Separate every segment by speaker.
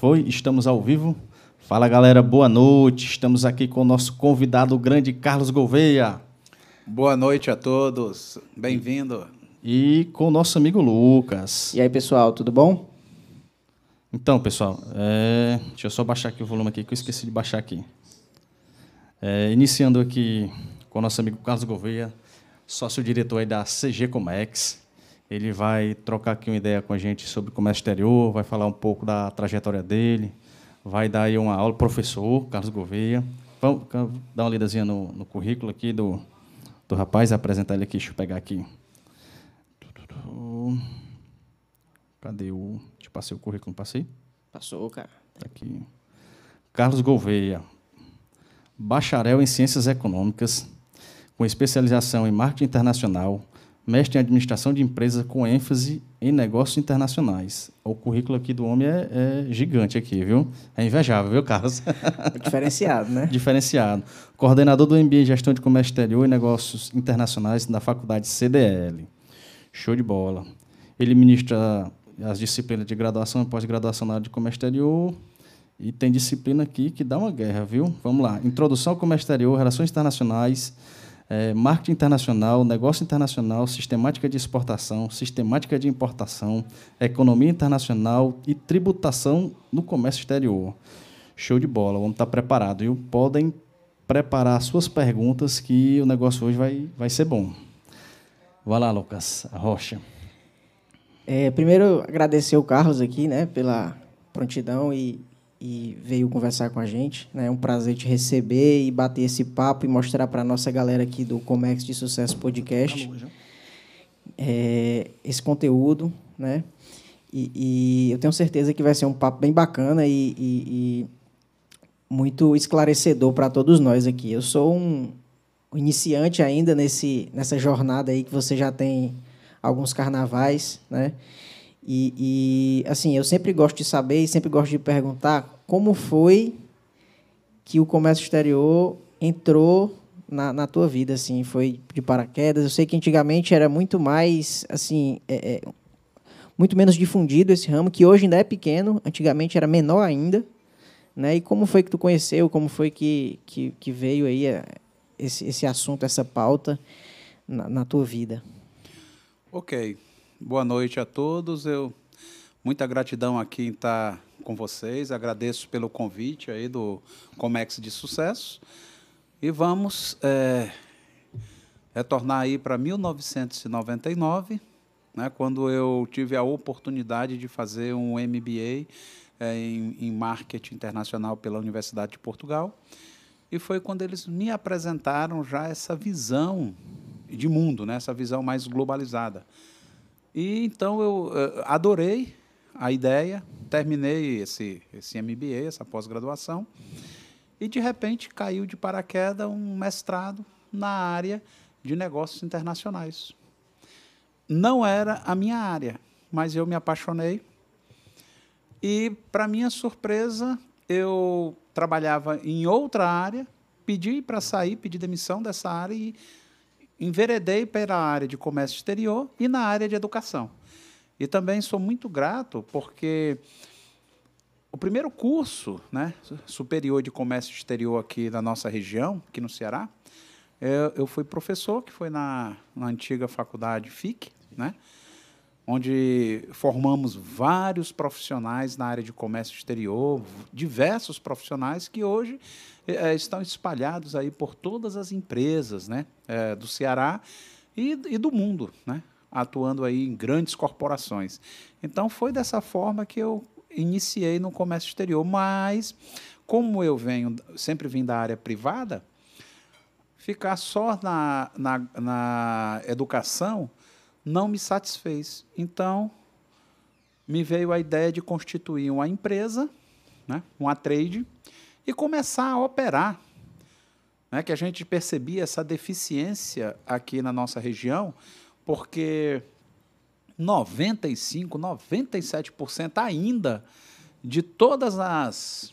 Speaker 1: Foi? Estamos ao vivo? Fala galera, boa noite. Estamos aqui com o nosso convidado, o grande Carlos Gouveia.
Speaker 2: Boa noite a todos, bem-vindo.
Speaker 1: E com o nosso amigo Lucas.
Speaker 3: E aí, pessoal, tudo bom?
Speaker 1: Então, pessoal, é... deixa eu só baixar aqui o volume aqui, que eu esqueci de baixar aqui. É, iniciando aqui com o nosso amigo Carlos Gouveia, sócio-diretor aí da CG Comex. Ele vai trocar aqui uma ideia com a gente sobre comércio exterior, vai falar um pouco da trajetória dele, vai dar aí uma aula, professor Carlos Gouveia. Vamos dar uma lidazinha no, no currículo aqui do, do rapaz, apresentar ele aqui, deixa eu pegar aqui. Cadê o. Te passei o currículo, passei?
Speaker 3: Passou, cara.
Speaker 1: Tá aqui. Carlos Gouveia, bacharel em Ciências Econômicas, com especialização em marketing internacional, mestre em administração de empresas com ênfase em negócios internacionais. O currículo aqui do homem é, é gigante aqui, viu? É invejável, viu, Carlos?
Speaker 3: Diferenciado, né?
Speaker 1: Diferenciado. Coordenador do MBA em Gestão de Comércio Exterior e Negócios Internacionais da Faculdade CDL. Show de bola. Ele ministra as disciplinas de graduação e pós-graduação na área de comércio exterior. E tem disciplina aqui que dá uma guerra, viu? Vamos lá. Introdução ao comércio exterior, relações internacionais, é, marketing internacional, negócio internacional, sistemática de exportação, sistemática de importação, economia internacional e tributação no comércio exterior. Show de bola, vamos estar preparados. Viu? Podem preparar suas perguntas que o negócio hoje vai, vai ser bom. Vai lá, Lucas, Rocha.
Speaker 3: É, primeiro, agradecer o Carlos aqui, né, pela prontidão e, e veio conversar com a gente. Né? É um prazer te receber e bater esse papo e mostrar para a nossa galera aqui do Comex de Sucesso Podcast é, esse conteúdo, né? E, e, eu tenho certeza que vai ser um papo bem bacana e, e, e muito esclarecedor para todos nós aqui. Eu sou um, um iniciante ainda nesse, nessa jornada aí que você já tem alguns carnavais, né? E, e, assim, eu sempre gosto de saber e sempre gosto de perguntar como foi que o comércio exterior entrou na, na tua vida, assim, foi de paraquedas. Eu sei que antigamente era muito mais, assim, é, é, muito menos difundido esse ramo, que hoje ainda é pequeno, antigamente era menor ainda, né? E como foi que tu conheceu, como foi que, que, que veio aí é, esse, esse assunto, essa pauta na, na tua vida?
Speaker 2: Ok. Boa noite a todos. Eu muita gratidão aqui em estar com vocês. Agradeço pelo convite aí do Comex de Sucesso. E vamos é, retornar aí para 1999, né, quando eu tive a oportunidade de fazer um MBA é, em, em Marketing Internacional pela Universidade de Portugal. E foi quando eles me apresentaram já essa visão de mundo, né, essa visão mais globalizada. E então eu uh, adorei a ideia, terminei esse, esse MBA, essa pós-graduação, e de repente caiu de paraquedas um mestrado na área de negócios internacionais. Não era a minha área, mas eu me apaixonei. E, para minha surpresa, eu trabalhava em outra área, pedi para sair, pedi demissão dessa área e enveredei pela área de comércio exterior e na área de educação. E também sou muito grato porque o primeiro curso né, superior de comércio exterior aqui da nossa região, aqui no Ceará, eu, eu fui professor, que foi na, na antiga faculdade FIC, né, onde formamos vários profissionais na área de comércio exterior, diversos profissionais que hoje é, estão espalhados aí por todas as empresas né, é, do Ceará e, e do mundo, né, atuando aí em grandes corporações. Então foi dessa forma que eu iniciei no comércio exterior, mas como eu venho sempre vim da área privada, ficar só na, na, na educação não me satisfez. Então me veio a ideia de constituir uma empresa, né, uma trade, e começar a operar. Né, que a gente percebia essa deficiência aqui na nossa região, porque 95, 97% ainda de todas as,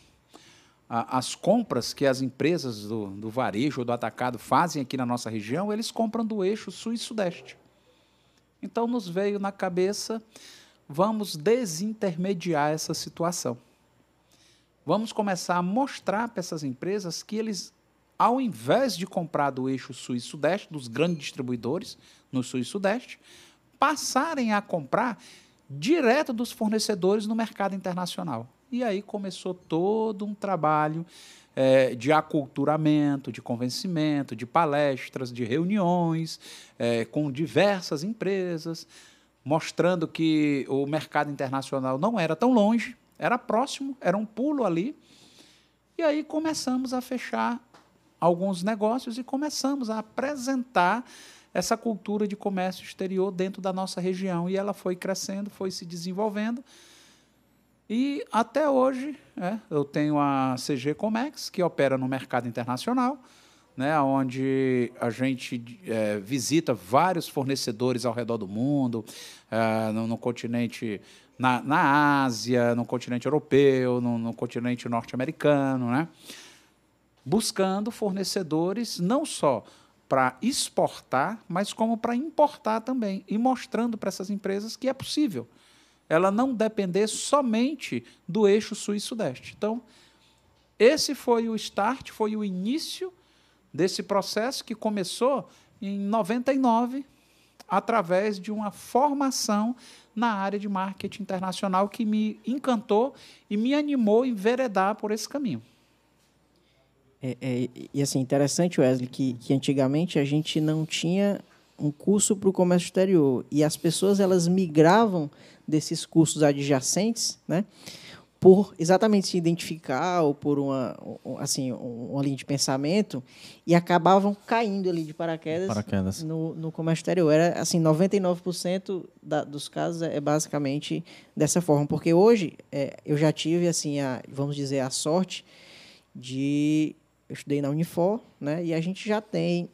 Speaker 2: as compras que as empresas do, do varejo ou do atacado fazem aqui na nossa região, eles compram do eixo sul e sudeste. Então nos veio na cabeça, vamos desintermediar essa situação. Vamos começar a mostrar para essas empresas que eles, ao invés de comprar do eixo sul e sudeste, dos grandes distribuidores no sul e sudeste, passarem a comprar direto dos fornecedores no mercado internacional. E aí começou todo um trabalho é, de aculturamento, de convencimento, de palestras, de reuniões é, com diversas empresas, mostrando que o mercado internacional não era tão longe, era próximo, era um pulo ali. E aí começamos a fechar alguns negócios e começamos a apresentar essa cultura de comércio exterior dentro da nossa região. E ela foi crescendo, foi se desenvolvendo. E até hoje, é, eu tenho a CG Comex, que opera no mercado internacional, né, onde a gente é, visita vários fornecedores ao redor do mundo, é, no, no, continente, na, na Ásia, no continente europeu, no, no continente norte-americano, né, buscando fornecedores não só para exportar, mas como para importar também, e mostrando para essas empresas que é possível ela não depender somente do eixo sul e sudeste. Então, esse foi o start, foi o início desse processo que começou em 99 através de uma formação na área de marketing internacional que me encantou e me animou a enveredar por esse caminho.
Speaker 3: É, é, e assim, interessante, Wesley, que, que antigamente a gente não tinha um curso para o comércio exterior e as pessoas elas migravam desses cursos adjacentes, né? Por exatamente se identificar ou por uma assim uma linha de pensamento e acabavam caindo ali de paraquedas, paraquedas. No, no comércio exterior era assim 99% da, dos casos é basicamente dessa forma porque hoje é, eu já tive assim a vamos dizer a sorte de eu estudei na Unifor né e a gente já tem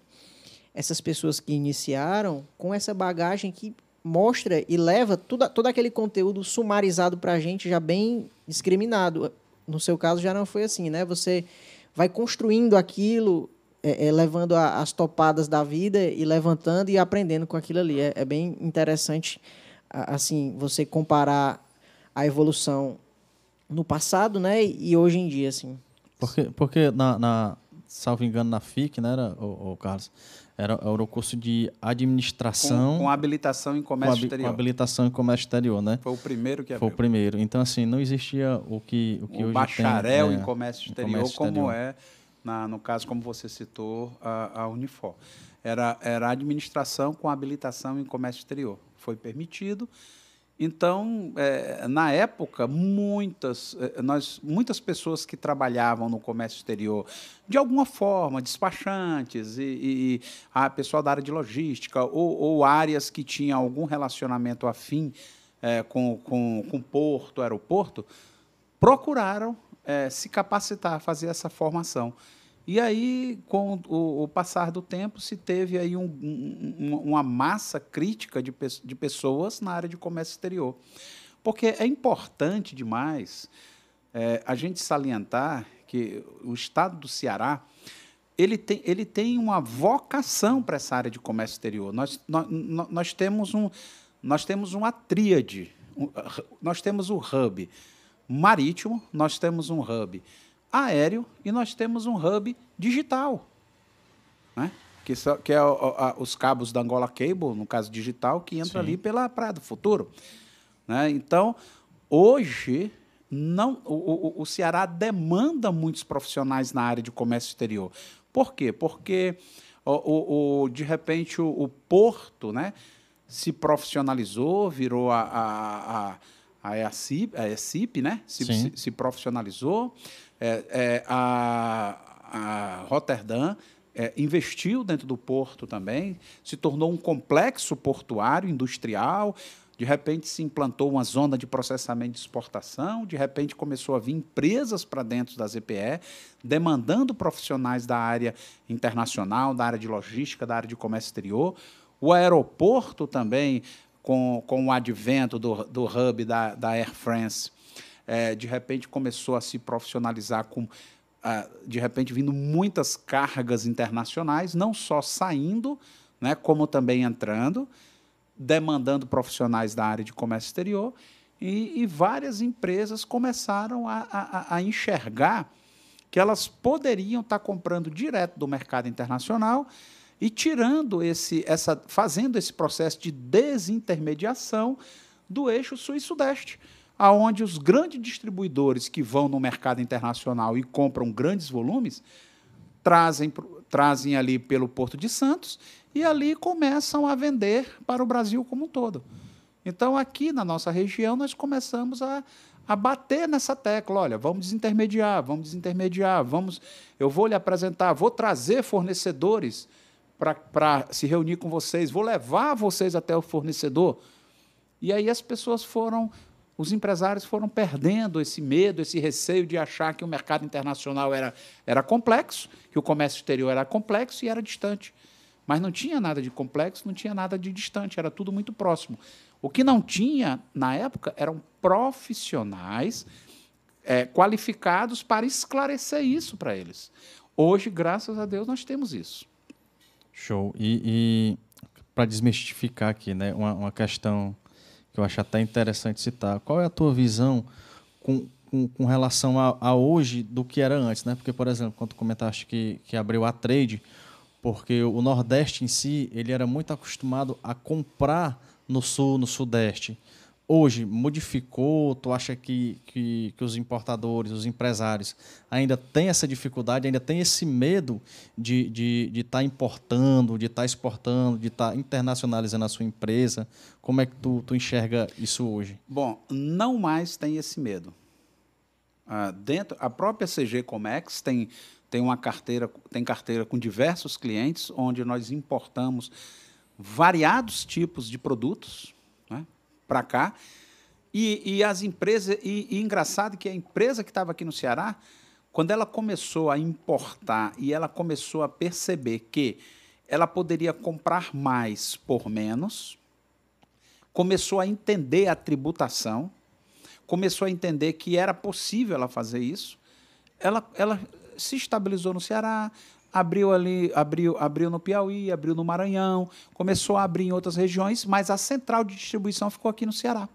Speaker 3: essas pessoas que iniciaram com essa bagagem que mostra e leva tudo, todo aquele conteúdo sumarizado para a gente já bem discriminado. No seu caso já não foi assim, né? Você vai construindo aquilo, é, é, levando a, as topadas da vida e levantando e aprendendo com aquilo ali. É, é bem interessante, assim, você comparar a evolução no passado, né, e hoje em dia, assim.
Speaker 1: Porque, porque na, na salvo engano, na FIC, né, era, o, Carlos? Era, era o curso de administração.
Speaker 2: Com, com habilitação em comércio com, exterior.
Speaker 1: Com habilitação em comércio exterior, né?
Speaker 2: Foi o primeiro que
Speaker 1: abriu. Foi o primeiro. Então, assim, não existia o que, o que o hoje
Speaker 2: bacharel
Speaker 1: tem,
Speaker 2: é, em comércio exterior, comércio como exterior. é, na, no caso, como você citou, a, a Unifor. Era, era administração com habilitação em comércio exterior. Foi permitido. Então, é, na época, muitas, é, nós, muitas pessoas que trabalhavam no comércio exterior, de alguma forma, despachantes e, e a pessoal da área de logística, ou, ou áreas que tinham algum relacionamento afim é, com, com, com porto, aeroporto, procuraram é, se capacitar, fazer essa formação. E aí, com o, o, passar do tempo, se teve aí um, um, uma massa crítica de, de pessoas na área de comércio exterior. Porque é importante demais é, a gente salientar que o estado do Ceará ele tem, ele tem uma vocação para essa área de comércio exterior. Nós, nós, nós, temos, um, nós temos uma tríade. Nós temos o hub marítimo, nós temos um hub aéreo e nós temos um hub digital, né? que, só, que é a, os cabos da Angola Cable, no caso digital, que entra Sim. ali pela Praia do Futuro. Né? Então, hoje, não, o, o, o Ceará demanda muitos profissionais na área de comércio exterior. Por quê? Porque, o, o, de repente, o, o porto né, se profissionalizou, virou a, a, a a EACIP, a EACIP né? Se, se, se, profissionalizou. É, é, a, a Rotterdam é, investiu dentro do porto também, se tornou um complexo portuário industrial. De repente se implantou uma zona de processamento de exportação, de repente começou a vir empresas para dentro da ZPE, demandando profissionais da área internacional, da área de logística, da área de comércio exterior. O aeroporto também, com, com o advento do, do hub da, da Air France, é, de repente começou a se profissionalizar com ah, de repente vindo muitas cargas internacionais, não só saindo, né, como também entrando, demandando profissionais da área de comércio exterior. E, e várias empresas começaram a, a, a enxergar que elas poderiam estar comprando direto do mercado internacional e tirando esse, essa, fazendo esse processo de desintermediação do eixo sul e sudeste, aonde os grandes distribuidores que vão no mercado internacional e compram grandes volumes trazem, trazem ali pelo Porto de Santos e ali começam a vender para o Brasil como um todo. Então, aqui na nossa região, nós começamos a, a bater nessa tecla. Olha, vamos desintermediar, vamos desintermediar, vamos. Eu vou lhe apresentar, vou trazer fornecedores para se reunir com vocês, vou levar vocês até o fornecedor. E aí as pessoas foram, os empresários foram perdendo esse medo, esse receio de achar que o mercado internacional era, era complexo, que o comércio exterior era complexo e era distante. Mas não tinha nada de complexo, não tinha nada de distante, era tudo muito próximo. O que não tinha, na época, eram profissionais é, qualificados para esclarecer isso para eles. Hoje, graças a Deus, nós temos isso.
Speaker 1: Show. E, e para desmistificar aqui, né, uma, uma, questão que eu acho até interessante citar. Qual é a tua visão com, com, com relação a, a, hoje do que era antes? Né? Porque, por exemplo, quando comentaste que, que abriu a trade, porque o Nordeste em si ele era muito acostumado a comprar no sul, no sudeste, hoje modificou? Tu acha que, que, que, os importadores, os empresários ainda têm essa dificuldade, ainda têm esse medo de estar de, de tá importando, de estar tá exportando, de estar tá internacionalizando a sua empresa? Como é que tu, tu enxerga isso hoje?
Speaker 2: Bom, não mais tem esse medo. Ah, dentro, a própria CG Comex tem, tem uma carteira, tem carteira com diversos clientes, onde nós importamos variados tipos de produtos para cá. E, e, as empresas, e, e engraçado que a empresa que estava aqui no Ceará, quando ela começou a importar e ela começou a perceber que ela poderia comprar mais por menos, começou a entender a tributação, começou a entender que era possível ela fazer isso, ela, ela se estabilizou no Ceará, abriu ali, abriu, abriu no Piauí, abriu no Maranhão, começou a abrir em outras regiões, mas a central de distribuição ficou aqui no Ceará.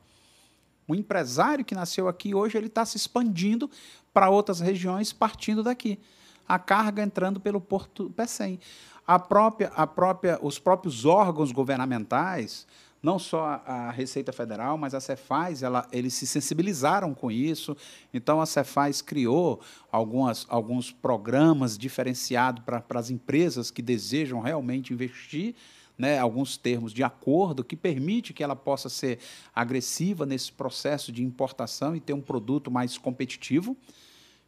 Speaker 2: O empresário que nasceu aqui hoje ele está se expandindo para outras regiões, partindo daqui. A carga entrando pelo Porto Pecém. A própria, a própria, os próprios órgãos governamentais, não só a, Receita Federal, mas a Cefaz, ela, eles se sensibilizaram com isso. Então, a Cefaz criou algumas, alguns programas diferenciados para as empresas que desejam realmente investir, né, alguns termos de acordo que permite que ela possa ser agressiva nesse processo de importação e ter um produto mais competitivo.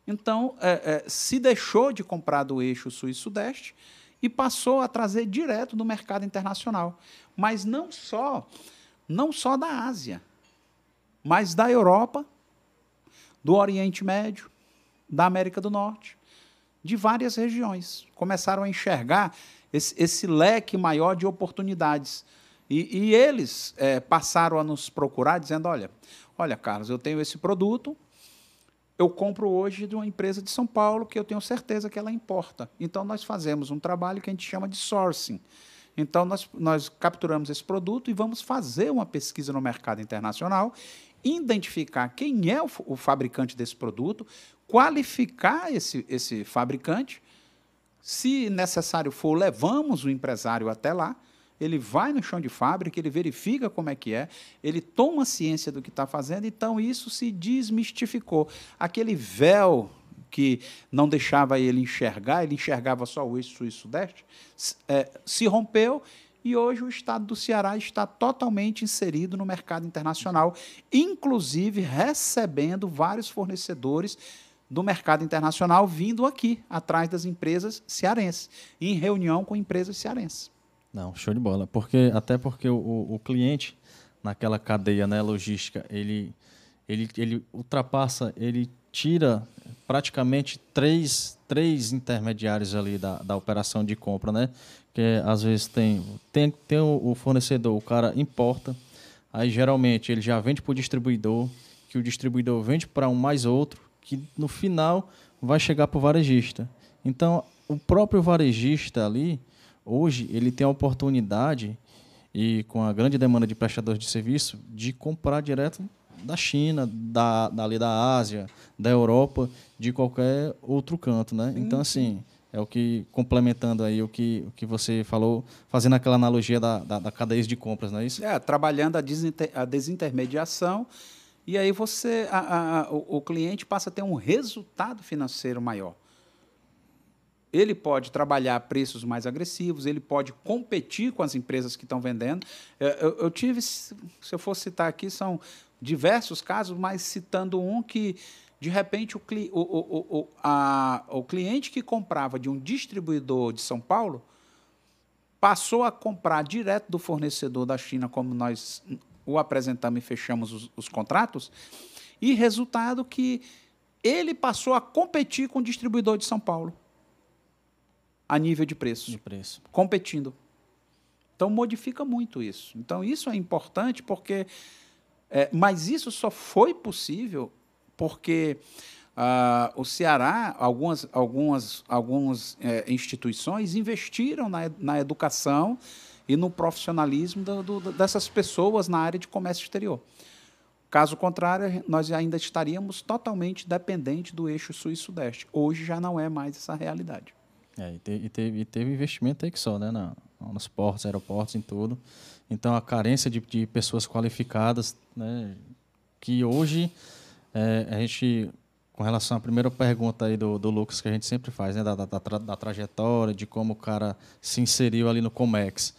Speaker 2: Então, é, é, se deixou de comprar do eixo sul e sudeste e passou a trazer direto do mercado internacional mas não só, não só da Ásia, mas da Europa, do Oriente Médio, da América do Norte, de várias regiões. Começaram a enxergar esse, esse leque maior de oportunidades. E, e eles é, passaram a nos procurar dizendo: olha, olha, Carlos, eu tenho esse produto, eu compro hoje de uma empresa de São Paulo que eu tenho certeza que ela importa. Então, nós fazemos um trabalho que a gente chama de sourcing. Então, nós, nós capturamos esse produto e vamos fazer uma pesquisa no mercado internacional, identificar quem é o, o fabricante desse produto, qualificar esse, esse fabricante. Se necessário for, levamos o empresário até lá. Ele vai no chão de fábrica, ele verifica como é que é, ele toma ciência do que está fazendo, então isso se desmistificou. Aquele véu que não deixava ele enxergar, ele enxergava só o eixo sul e sudeste, é, se rompeu e hoje o estado do Ceará está totalmente inserido no mercado internacional, inclusive recebendo vários fornecedores do mercado internacional vindo aqui, atrás das empresas cearenses, em reunião com empresas cearenses.
Speaker 1: Não, show de bola. Porque, até porque o, o cliente, naquela cadeia né, logística, ele, ele, ele ultrapassa, ele tira praticamente três, três intermediários ali da, da operação de compra, né? Que às vezes tem, tem, tem o, fornecedor, o cara importa, aí geralmente ele já vende para o distribuidor, que o distribuidor vende para um mais outro, que no final vai chegar para o varejista. Então, o próprio varejista ali, hoje, ele tem a oportunidade, e com a grande demanda de prestadores de serviço, de comprar direto da China, da, dali da Ásia, da Europa, de qualquer outro canto, né? Então, assim, é o que, complementando aí o que, o que você falou, fazendo aquela analogia da, da, da cadeia de compras, não é isso?
Speaker 2: É, trabalhando a, desinter, a desintermediação e aí você, a, a, o, o cliente passa a ter um resultado financeiro maior. Ele pode trabalhar preços mais agressivos, ele pode competir com as empresas que estão vendendo. Eu, eu, eu, tive, se eu for citar aqui, são diversos casos, mas citando um que, de repente, o, o, o, o, a, o cliente que comprava de um distribuidor de São Paulo passou a comprar direto do fornecedor da China, como nós o apresentamos e fechamos os, os contratos, e resultado que ele passou a competir com o distribuidor de São Paulo a nível de preço.
Speaker 1: De preço.
Speaker 2: Competindo. Então modifica muito isso. Então isso é importante porque. É, mas isso só foi possível porque uh, o Ceará, algumas, algumas, algumas é, instituições investiram na, na educação e no profissionalismo do, do, dessas pessoas na área de comércio exterior. Caso contrário, nós ainda estaríamos totalmente dependentes do eixo sul e sudeste. Hoje já não é mais essa realidade.
Speaker 1: É, e, teve, e teve investimento aí que só, né? Na, nos portos, aeroportos, em tudo. Então, a carência de, de pessoas qualificadas, né? Que hoje é, a gente, com relação à primeira pergunta aí do, do Lucas, que a gente sempre faz, né? Da, da, da, trajetória, de como o cara se inseriu ali no Comex.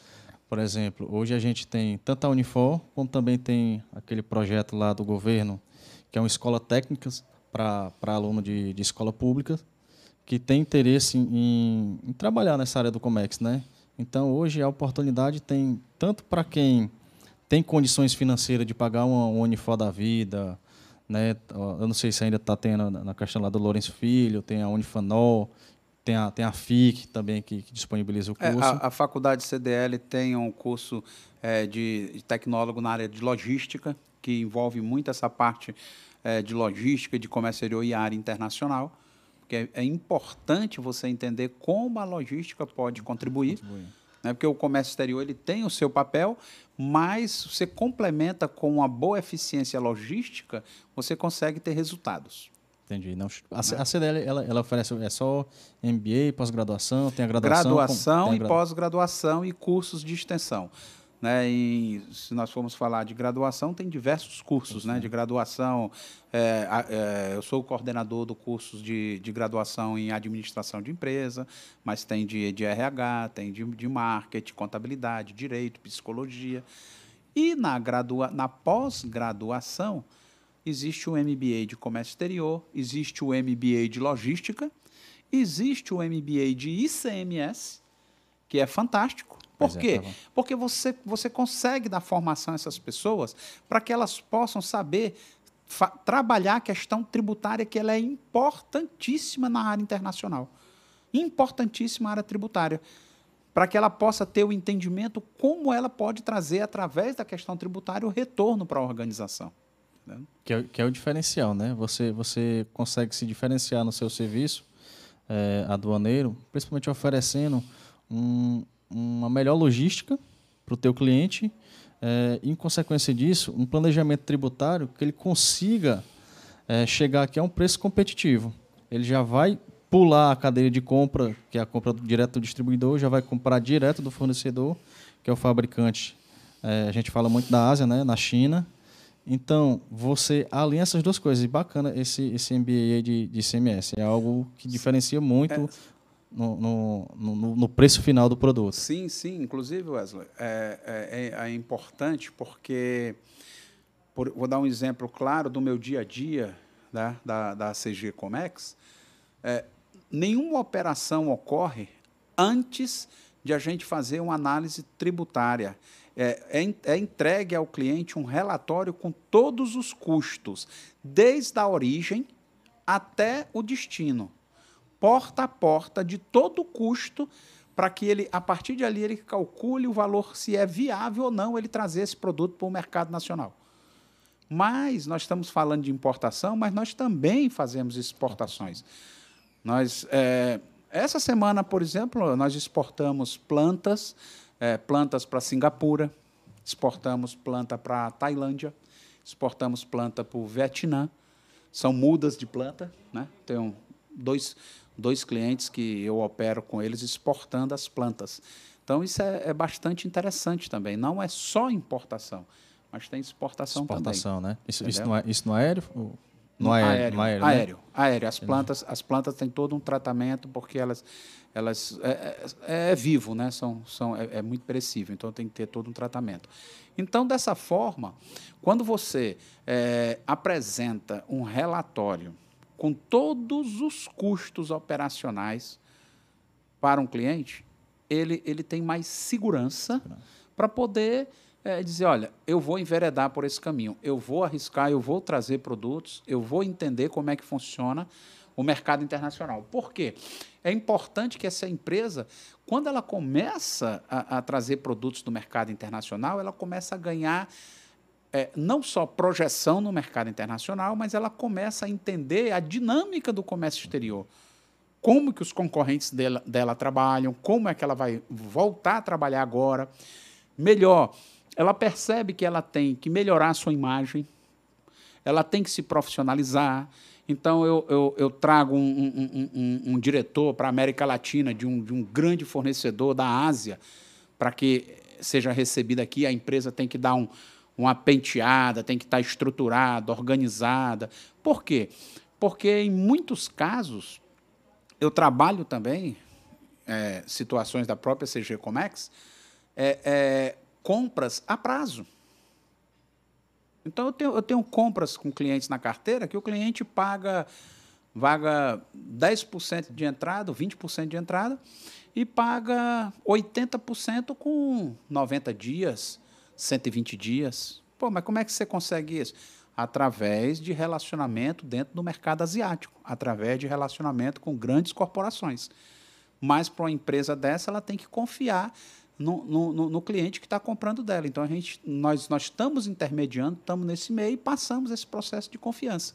Speaker 1: Por exemplo, hoje a gente tem tanto a Unifor, como também tem aquele projeto lá do governo, que é uma escola técnica para aluno de, de escola pública, que tem interesse em, em, trabalhar nessa área do Comex, né? Então, hoje a oportunidade tem tanto para quem tem condições financeiras de pagar um, um Unifor da vida, né? Eu não sei se ainda está tendo na questão lá do Lourenço Filho, tem a Unifanol, tem a, tem a FIC também que, que disponibiliza o curso. É,
Speaker 2: a, a, faculdade CDL tem um curso é, de, de tecnólogo na área de logística, que envolve muito essa parte é, de logística, de comércio exterior e área internacional porque é, é importante você entender como a logística pode contribuir. contribuir. Né? Porque o comércio exterior ele tem o seu papel, mas você complementa com uma boa eficiência logística, você consegue ter resultados.
Speaker 1: Entendi. Não, a, a CDL ela, ela oferece é só MBA, pós-graduação, tem a graduação.
Speaker 2: Graduação com, e pós-graduação e cursos de extensão. Né, se nós formos falar de graduação, tem diversos cursos né, de graduação. É, é, eu sou o coordenador do curso de, de graduação em administração de empresa, mas tem de, de RH, tem de, de marketing, contabilidade, direito, psicologia. E na, gradua, na pós-graduação, existe o MBA de comércio exterior, existe o MBA de logística, existe o MBA de ICMS, que é fantástico por é, quê? É, Porque você, você consegue dar formação a essas pessoas para que elas possam saber trabalhar a questão tributária, que ela é importantíssima na área internacional. Importantíssima a área tributária. Para que ela possa ter o entendimento como ela pode trazer, através da questão tributária, o retorno para a organização.
Speaker 1: Que é, que é, o diferencial, né? Você, você consegue se diferenciar no seu serviço é, aduaneiro, principalmente oferecendo um, uma melhor logística para o teu cliente, é, em consequência disso, um planejamento tributário que ele consiga é, chegar aqui a um preço competitivo. Ele já vai pular a cadeia de compra, que é a compra direto do distribuidor, já vai comprar direto do fornecedor, que é o fabricante. É, a gente fala muito da Ásia, né, na China. Então, você alinha essas duas coisas. E bacana esse, esse MBA de, de CMS. É algo que diferencia muito é, no, no, no, preço final do produto.
Speaker 2: Sim, sim. Inclusive, Wesley, é, é, é importante porque, por, vou dar um exemplo claro do meu dia a dia né, da, da CG Comex. É, nenhuma operação ocorre antes de a gente fazer uma análise tributária. É, é, é, entregue ao cliente um relatório com todos os custos, desde a origem até o destino porta a porta de todo custo para que ele, a partir de ali, ele calcule o valor, se é viável ou não ele trazer esse produto para o mercado nacional. Mas nós estamos falando de importação, mas nós também fazemos exportações. Nós, é, essa semana, por exemplo, nós exportamos plantas, é, plantas para Singapura, exportamos planta para Tailândia. exportamos planta para o Vietnã, são mudas de planta, né? Tenho dois, dois clientes que eu opero com eles exportando as plantas. Então, isso é, é bastante interessante também. Não é só importação, mas tem exportação,
Speaker 1: Exportação,
Speaker 2: também.
Speaker 1: né? Isso, isso, no, isso no aéreo? ou- No,
Speaker 2: No
Speaker 1: aéreo, no aéreo, né?
Speaker 2: aéreo, aéreo. As plantas, as plantas têm todo um tratamento porque elas, elas é, é- é vivo, né? São, são, é, é muito perecível, então tem que ter todo um tratamento. Então, dessa forma, quando você é, apresenta um relatório com todos os custos operacionais para um cliente, ele, ele tem mais segurança para poder eh, dizer, olha, eu vou enveredar por esse caminho, eu vou arriscar, eu vou trazer produtos, eu vou entender como é que funciona o mercado internacional. Por quê? É importante que essa empresa, quando ela começa a, a trazer produtos do mercado internacional, ela começa a ganhar é, não só projeção no mercado internacional, mas ela começa a entender a dinâmica do comércio exterior. Como que os concorrentes dela, dela trabalham, como é que ela vai voltar a trabalhar agora. Melhor, ela percebe que ela tem que melhorar a sua imagem, ela tem que se profissionalizar. Então, eu, eu, eu trago um, um, um, um- diretor para a América Latina de um, de um grande fornecedor da Ásia, para que seja recebido aqui. A empresa tem que dar um, uma penteada, tem que estar estruturada, organizada. Por quê? Porque, em muitos casos, eu trabalho também, é, situações da própria CG Comex, é, é, compras a prazo. Então, eu tenho, eu tenho compras com clientes na carteira que o cliente paga, vaga 10% de entrada, 20% de entrada, e paga 80% com 90 dias, 120 dias. Pô, mas como é que você consegue isso? Através de relacionamento dentro do mercado asiático, através de relacionamento com grandes corporações. Mas para uma empresa dessa, ela tem que confiar no, no- no- cliente que está comprando dela. Então, a gente, nós, nós estamos intermediando, estamos nesse meio e passamos esse processo de confiança.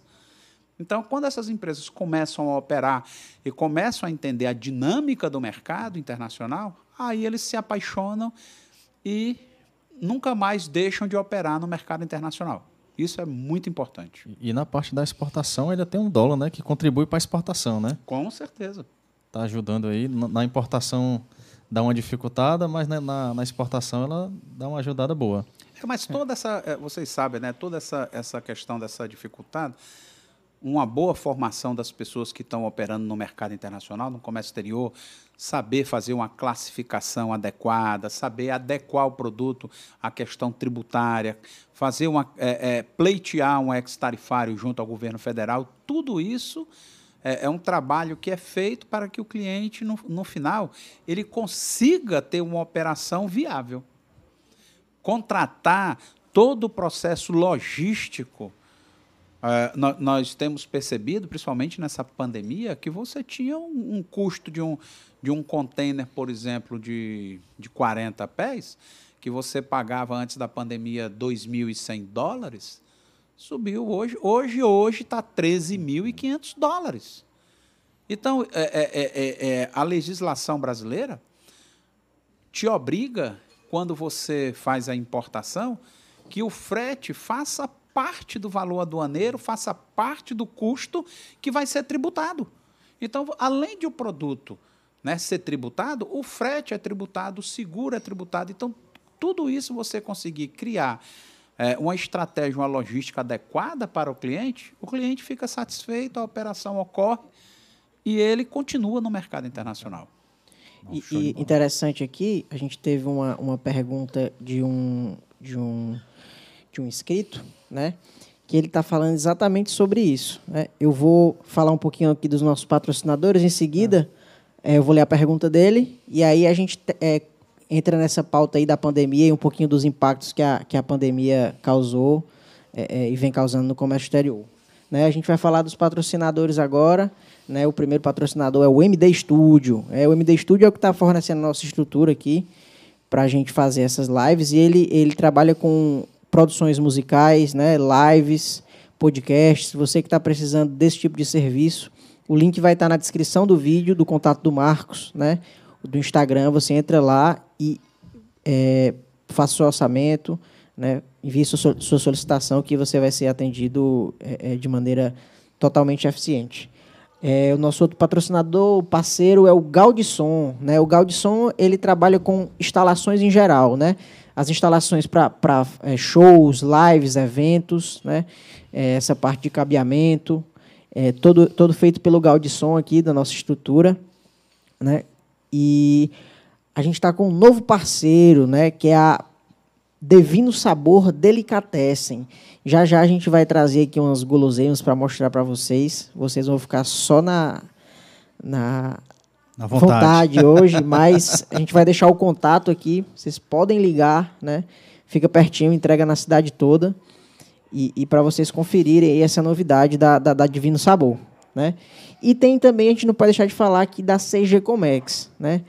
Speaker 2: Então, quando essas empresas começam a operar e começam a entender a dinâmica do mercado internacional, aí eles se apaixonam e nunca mais deixam de operar no mercado internacional. Isso é muito importante.
Speaker 1: E na parte da exportação ainda tem um dólar, né? Que contribui para a exportação, né?
Speaker 2: Com certeza.
Speaker 1: Tá ajudando aí. Na na importação dá uma dificultada, mas né, na, na exportação ela dá uma ajudada boa.
Speaker 2: É, mas toda essa, é, vocês sabem, né? Toda essa, essa questão dessa dificuldade, uma boa formação das pessoas que estão operando no mercado internacional, no comércio exterior, saber fazer uma classificação adequada, saber adequar o produto à questão tributária, fazer uma é, é, pleitear um ex-tarifário junto ao governo federal, tudo isso é, é um trabalho que é feito para que o cliente, no, no final, ele consiga ter uma operação viável contratar todo o processo logístico. Eh, nó- nós temos percebido, principalmente nessa pandemia, que você tinha um, um custo de um, de um container, por exemplo, de, de 40 pés, que você pagava antes da pandemia 2.100 dólares, subiu hoje. Hoje, hoje está 13.500 dólares. Então, é, é, é, é, é, a legislação brasileira te obriga, quando você faz a importação, que o frete faça parte do valor aduaneiro, faça parte do custo que vai ser tributado. Então, além de o produto né, ser tributado, o frete é tributado, o seguro é tributado. Então, tudo isso você conseguir criar eh, uma estratégia, uma logística adequada para o cliente, o cliente fica satisfeito, a operação ocorre e ele continua no mercado internacional.
Speaker 3: E, e interessante aqui, a gente teve uma, uma pergunta de um, de um de um inscrito, né? Que ele está falando exatamente sobre isso. Né? Eu vou falar um pouquinho aqui dos nossos patrocinadores. Em seguida, eh, eu vou ler a pergunta dele e aí a gente eh, entra nessa pauta aí da pandemia e um pouquinho dos impactos que a, que a pandemia causou eh, eh, e vem causando no comércio exterior. Né? A gente vai falar dos patrocinadores agora. Né? O primeiro patrocinador é o MD Studio. É, o MD Studio é o que está fornecendo a nossa estrutura aqui para a gente fazer essas lives. E ele, ele trabalha com produções musicais, né? lives, podcasts. Você que está precisando desse tipo de serviço, o link vai estar na descrição do vídeo, do contato do Marcos, né? do Instagram. Você entra lá e é, faça seu orçamento, né, envie sua, sua solicitação que você vai ser atendido é, é, de maneira totalmente eficiente. É, o nosso outro patrocinador, parceiro, é o Gaudisson. Né? O Gaudisson ele trabalha com instalações em geral, né? As instalações para é, shows, lives, eventos, né? É, essa parte de cabeamento, é, todo, todo feito pelo Gaudisson aqui da nossa estrutura, né? E a gente está com um novo parceiro, né? Que é a Divino Sabor Delicatessen. Já já a gente vai trazer aqui umas guloseimas para mostrar para vocês. Vocês vão ficar só na, na,
Speaker 1: na vontade.
Speaker 3: vontade hoje, mas a gente vai deixar o contato aqui. Vocês podem ligar, né? Fica pertinho, entrega na cidade toda. E, e para vocês conferirem essa novidade da, da, da, Divino Sabor, né? E tem também, a gente não pode deixar de falar aqui da CG Comex, né?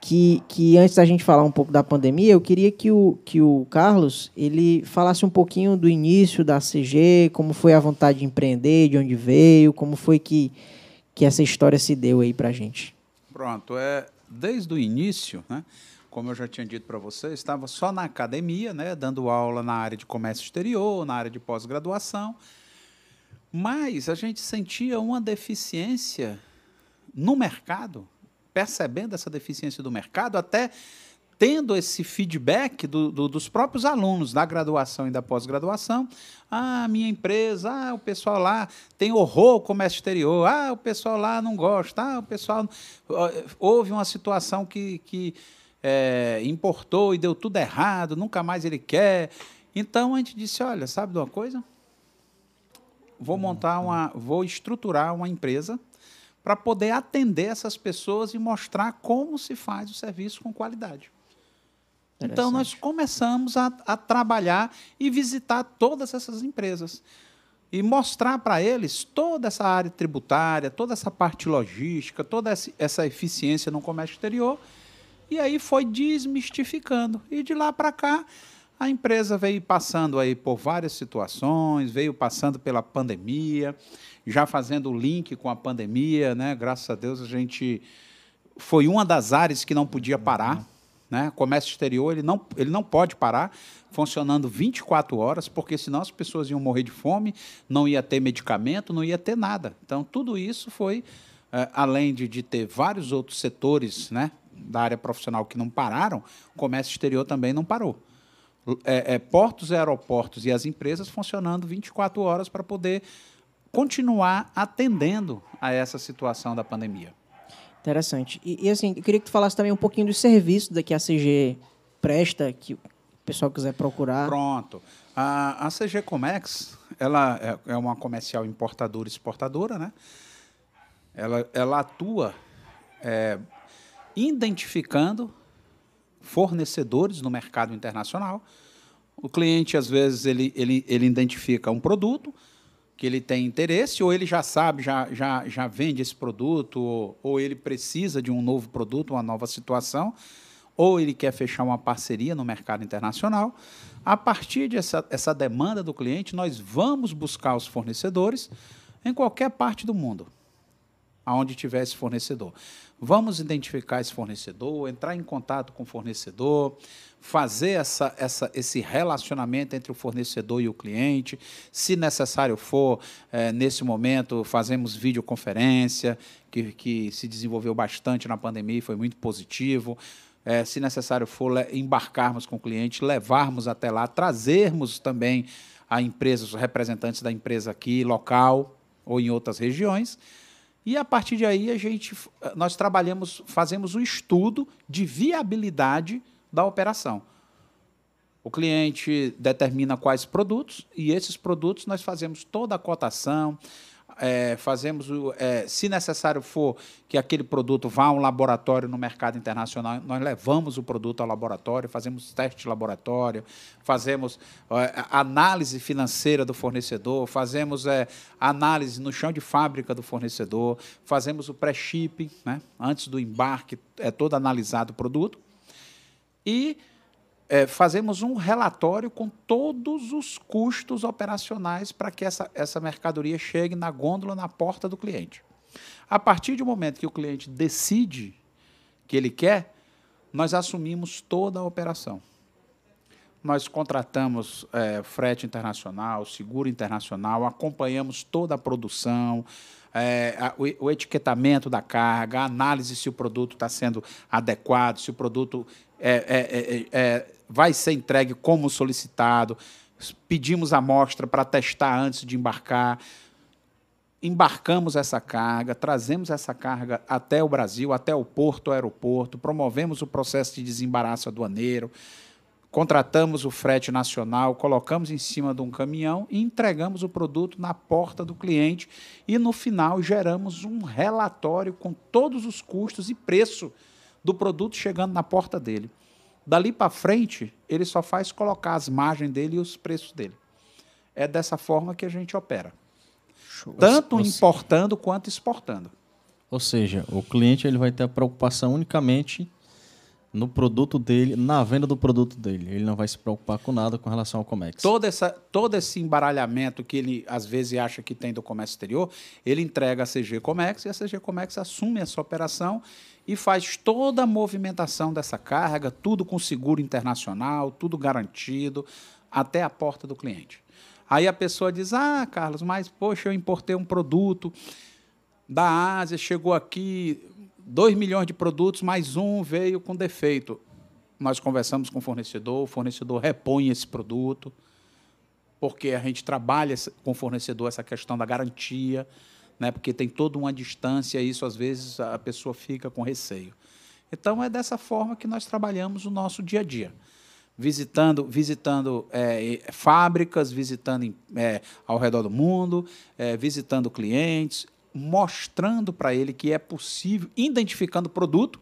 Speaker 3: que, que antes da gente falar um pouco da pandemia, eu queria que o, que o Carlos ele falasse um pouquinho do início da CG, como foi a vontade de empreender, de onde veio, como foi que, que essa história se deu aí para a gente.
Speaker 2: Pronto, é desde o início, né? Como eu já tinha dito para você, estava só na academia, né, dando aula na área de comércio exterior, na área de pós-graduação, mas a gente sentia uma deficiência no mercado percebendo essa deficiência do mercado, até tendo esse feedback do, do, dos próprios alunos da graduação e da pós-graduação. Ah, minha empresa, ah, o pessoal lá tem horror ao comércio exterior, ah, o pessoal lá não gosta, ah, o pessoal. Houve uma situação que, que é, importou e deu tudo errado, nunca mais ele quer. Então a gente disse: olha, sabe de uma coisa? Vou montar uma. Vou estruturar uma empresa para poder atender essas pessoas e mostrar como se faz o serviço com qualidade. Então, nós começamos a, a, trabalhar e visitar todas essas empresas e mostrar para eles toda essa área tributária, toda essa parte logística, toda essa eficiência no comércio exterior. E aí foi desmistificando. E de lá para cá, a empresa veio passando aí por várias situações, veio passando pela pandemia já fazendo o link com a pandemia, né? Graças a Deus a gente foi uma das áreas que não podia parar, né? Comércio exterior ele não ele não pode parar, funcionando 24 horas, porque senão as pessoas iam morrer de fome, não ia ter medicamento, não ia ter nada. Então tudo isso foi é, além de, de ter vários outros setores, né? Da área profissional que não pararam, o comércio exterior também não parou. É, é, portos aeroportos e as empresas funcionando 24 horas para poder continuar atendendo a essa situação da pandemia.
Speaker 3: Interessante. E, e, assim, eu queria que tu falasse também um pouquinho dos serviços que a CG presta, que o pessoal quiser procurar.
Speaker 2: Pronto. A, a CG Comex, ela é, é uma comercial importadora e exportadora, né? Ela, ela atua é, identificando fornecedores no mercado internacional. O cliente, às vezes, ele, ele, ele identifica um produto, que ele tem interesse, ou ele já sabe, já, já, já vende esse produto, ou, ou ele precisa de um novo produto, uma nova situação, ou ele quer fechar uma parceria no mercado internacional. A partir dessa essa demanda do cliente, nós vamos buscar os fornecedores em qualquer parte do mundo, aonde tiver esse fornecedor. Vamos identificar esse fornecedor, entrar em contato com o fornecedor, fazer essa, essa, esse relacionamento entre o fornecedor e o cliente. Se necessário for, é, nesse momento, fazemos videoconferência, que, que se desenvolveu bastante na pandemia e foi muito positivo. É, se necessário for, embarcarmos com o cliente, levarmos até lá, trazermos também a empresa, os representantes da empresa aqui, local ou em outras regiões e a partir de aí a gente nós trabalhamos, fazemos o estudo de viabilidade da operação. O cliente determina quais produtos e esses produtos nós fazemos toda a cotação, é, fazemos, o, é, se necessário for que aquele produto vá a um laboratório no mercado internacional, nós levamos o produto ao laboratório, fazemos teste de laboratório, fazemos é, análise financeira do fornecedor, fazemos é, análise no chão de fábrica do fornecedor, fazemos o pré-shipping, né? antes do embarque, é todo analisado o produto, e é, fazemos um relatório com todos os custos operacionais para que essa, essa mercadoria chegue na gôndola, na porta do cliente. A partir do momento que o cliente decide que ele quer, nós assumimos toda a operação. nós contratamos é, frete internacional, seguro internacional, acompanhamos toda a produção, é, a, o, o, etiquetamento da carga, a análise se o produto está sendo adequado, se o produto é, é, é, é vai ser entregue como solicitado. Pedimos amostra para testar antes de embarcar. Embarcamos essa carga, trazemos essa carga até o Brasil, até o porto, o aeroporto, promovemos o processo de desembaraço aduaneiro contratamos o frete nacional, colocamos em cima de um caminhão e entregamos o produto na porta do cliente e no final geramos um relatório com todos os custos e preço do produto chegando na porta dele. Dali para frente, ele só faz colocar as margens dele e os preços dele. É dessa forma que a gente opera. Tanto Você... importando quanto exportando.
Speaker 1: Ou seja, o cliente ele vai ter a preocupação unicamente no produto dele, na venda do produto dele. Ele não vai se preocupar com nada com relação ao Comex.
Speaker 2: Todo, essa, todo esse embaralhamento que ele às vezes acha que tem do comércio exterior, ele entrega a CG Comex e a CG Comex assume essa operação e faz toda a movimentação dessa carga, tudo com seguro internacional, tudo garantido, até a porta do cliente. Aí a pessoa diz: Ah, Carlos, mas poxa, eu importei um produto da Ásia, chegou aqui, 2 milhões de produtos, mais um veio com defeito. Nós conversamos com o fornecedor, o fornecedor repõe esse produto, porque a gente trabalha com o fornecedor essa questão da garantia, né? porque tem toda uma distância e isso às vezes a pessoa fica com receio. Então é dessa forma que nós trabalhamos o nosso dia a dia. Visitando, visitando é, fábricas, visitando é, ao redor do mundo, é, visitando clientes, mostrando para ele que é possível, identificando produto,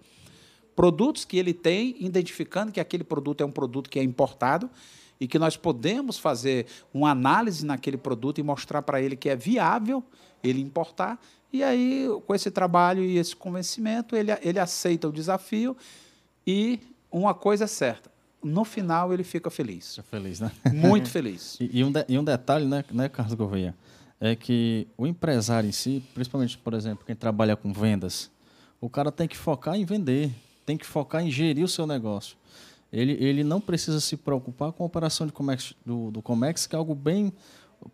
Speaker 2: produtos que ele tem, identificando que aquele produto é um produto que é importado e que nós podemos fazer uma análise naquele produto e mostrar para ele que é viável ele importar. E aí, com esse trabalho e esse convencimento, ele, ele aceita o desafio e uma coisa é certa, no final ele fica feliz.
Speaker 1: Fica feliz, né?
Speaker 2: Muito feliz.
Speaker 1: E, e, um de, e um detalhe, né, né Carlos Gouveia? é que o empresário em si, principalmente, por exemplo, quem trabalha com vendas, o cara tem que focar em vender, tem que focar em gerir o seu negócio. Ele, ele não precisa se preocupar com a operação de Comex, do, do Comex, que é algo bem,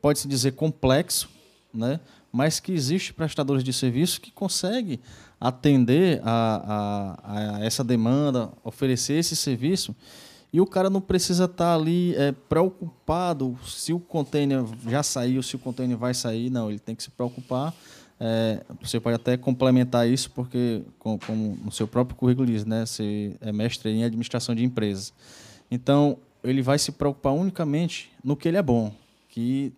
Speaker 1: pode-se dizer, complexo, né? mas que existe prestadores de serviço que conseguem atender a, a, a essa demanda, oferecer esse serviço e o cara não precisa estar tá ali é, preocupado se o container já saiu, se o container vai sair. Não, ele tem que se preocupar. É, você pode até complementar isso, porque, como, como no seu próprio currículo diz, né, você é mestre em administração de empresas. Então, ele vai se preocupar unicamente no que ele é bom, que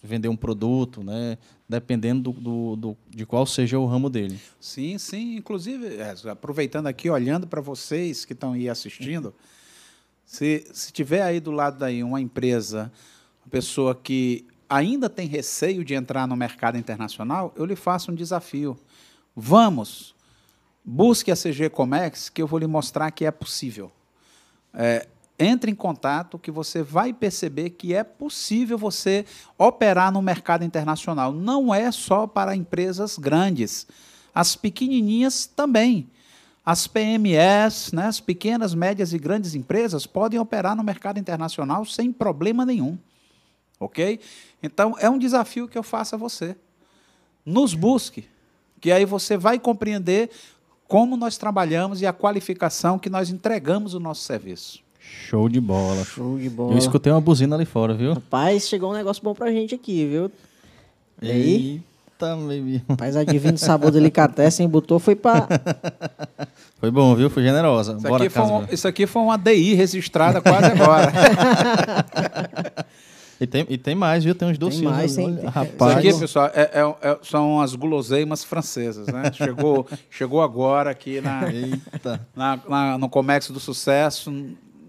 Speaker 1: vender um produto, né, dependendo do, do, do, de qual seja o ramo dele.
Speaker 2: Sim, sim. Inclusive, é, aproveitando aqui, olhando para vocês que estão aí assistindo. Se, se tiver aí do lado daí uma empresa, uma pessoa que ainda tem receio de entrar no mercado internacional, eu lhe faço um desafio. Vamos, busque a CG Comex, que eu vou lhe mostrar que é possível. É, entre em contato que você vai perceber que é possível você operar no mercado internacional. Não é só para empresas grandes, as pequenininhas também. As PMEs, né, as pequenas, médias e grandes empresas, podem operar no mercado internacional sem problema nenhum. Ok? Então, é um desafio que eu faço a você. Nos busque, que aí você vai compreender como nós trabalhamos e a qualificação que nós entregamos o nosso serviço.
Speaker 1: Show de bola.
Speaker 3: Show de bola.
Speaker 1: Eu escutei uma buzina ali fora, viu?
Speaker 3: Rapaz, chegou um negócio bom pra gente aqui, viu?
Speaker 1: E aí? Eita, baby.
Speaker 3: Rapaz, adivinha o sabor delicatessen, botou, foi pra...
Speaker 1: Foi bom, viu? Foi generosa.
Speaker 2: Isso, Bora, aqui, foi um, isso aqui foi uma DI registrada quase agora.
Speaker 1: E tem, e tem mais, viu? Tem uns docinhos. Tem
Speaker 3: mais,
Speaker 1: tem,
Speaker 2: Rapaz. Isso aqui, pessoal, é, é, é, são as guloseimas francesas, né? Chegou, chegou agora aqui na, na, na, no Comércio do Sucesso.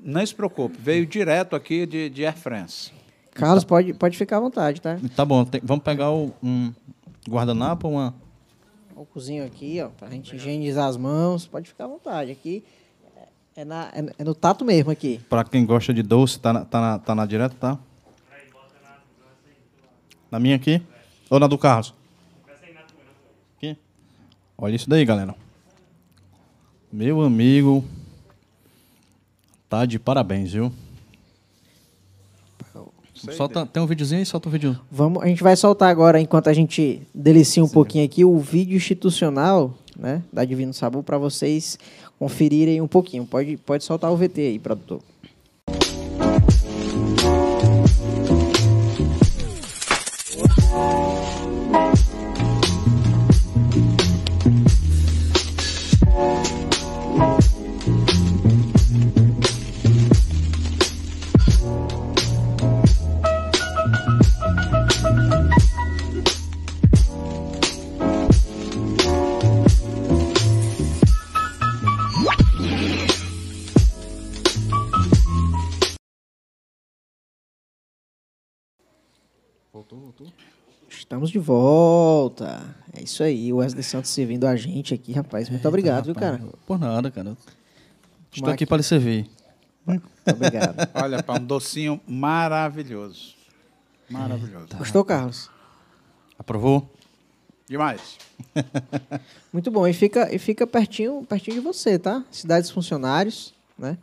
Speaker 2: Não se preocupe, veio direto aqui de, de Air France.
Speaker 3: Carlos, pode, pode ficar à vontade, tá?
Speaker 1: Tá bom, tem, vamos pegar o, um guardanapo uma
Speaker 3: álcoolzinho aqui, ó, pra gente higienizar as mãos. Pode ficar à vontade. Aqui é, na, é, é no tato mesmo aqui.
Speaker 1: Pra quem gosta de doce, tá na, tá na, tá na direta, tá? Na minha aqui? Ou na do Carlos? Aqui? Olha isso daí, galera. Meu amigo. Tá de parabéns, viu?
Speaker 2: Sei
Speaker 1: Solta, tem um videozinho aí, solta o vídeo.
Speaker 3: Vamos, a gente vai soltar agora, enquanto a gente delicia um pouquinho aqui, o vídeo institucional né, da Divino Sabor para vocês conferirem um pouquinho. Pode, pode soltar o VT aí, produtor. Estamos de volta. É isso aí, o Wesley Santos servindo a gente aqui, rapaz. Muito obrigado, viu, cara?
Speaker 1: Por nada, cara. Estou aqui para lhe servir.
Speaker 3: Muito obrigado.
Speaker 2: Olha, pá, um docinho maravilhoso. Maravilhoso.
Speaker 3: Gostou, Carlos?
Speaker 1: Aprovou?
Speaker 2: Demais.
Speaker 3: Muito bom. E fica, e fica pertinho, pertinho de você, tá? Cidades Funcionários, né?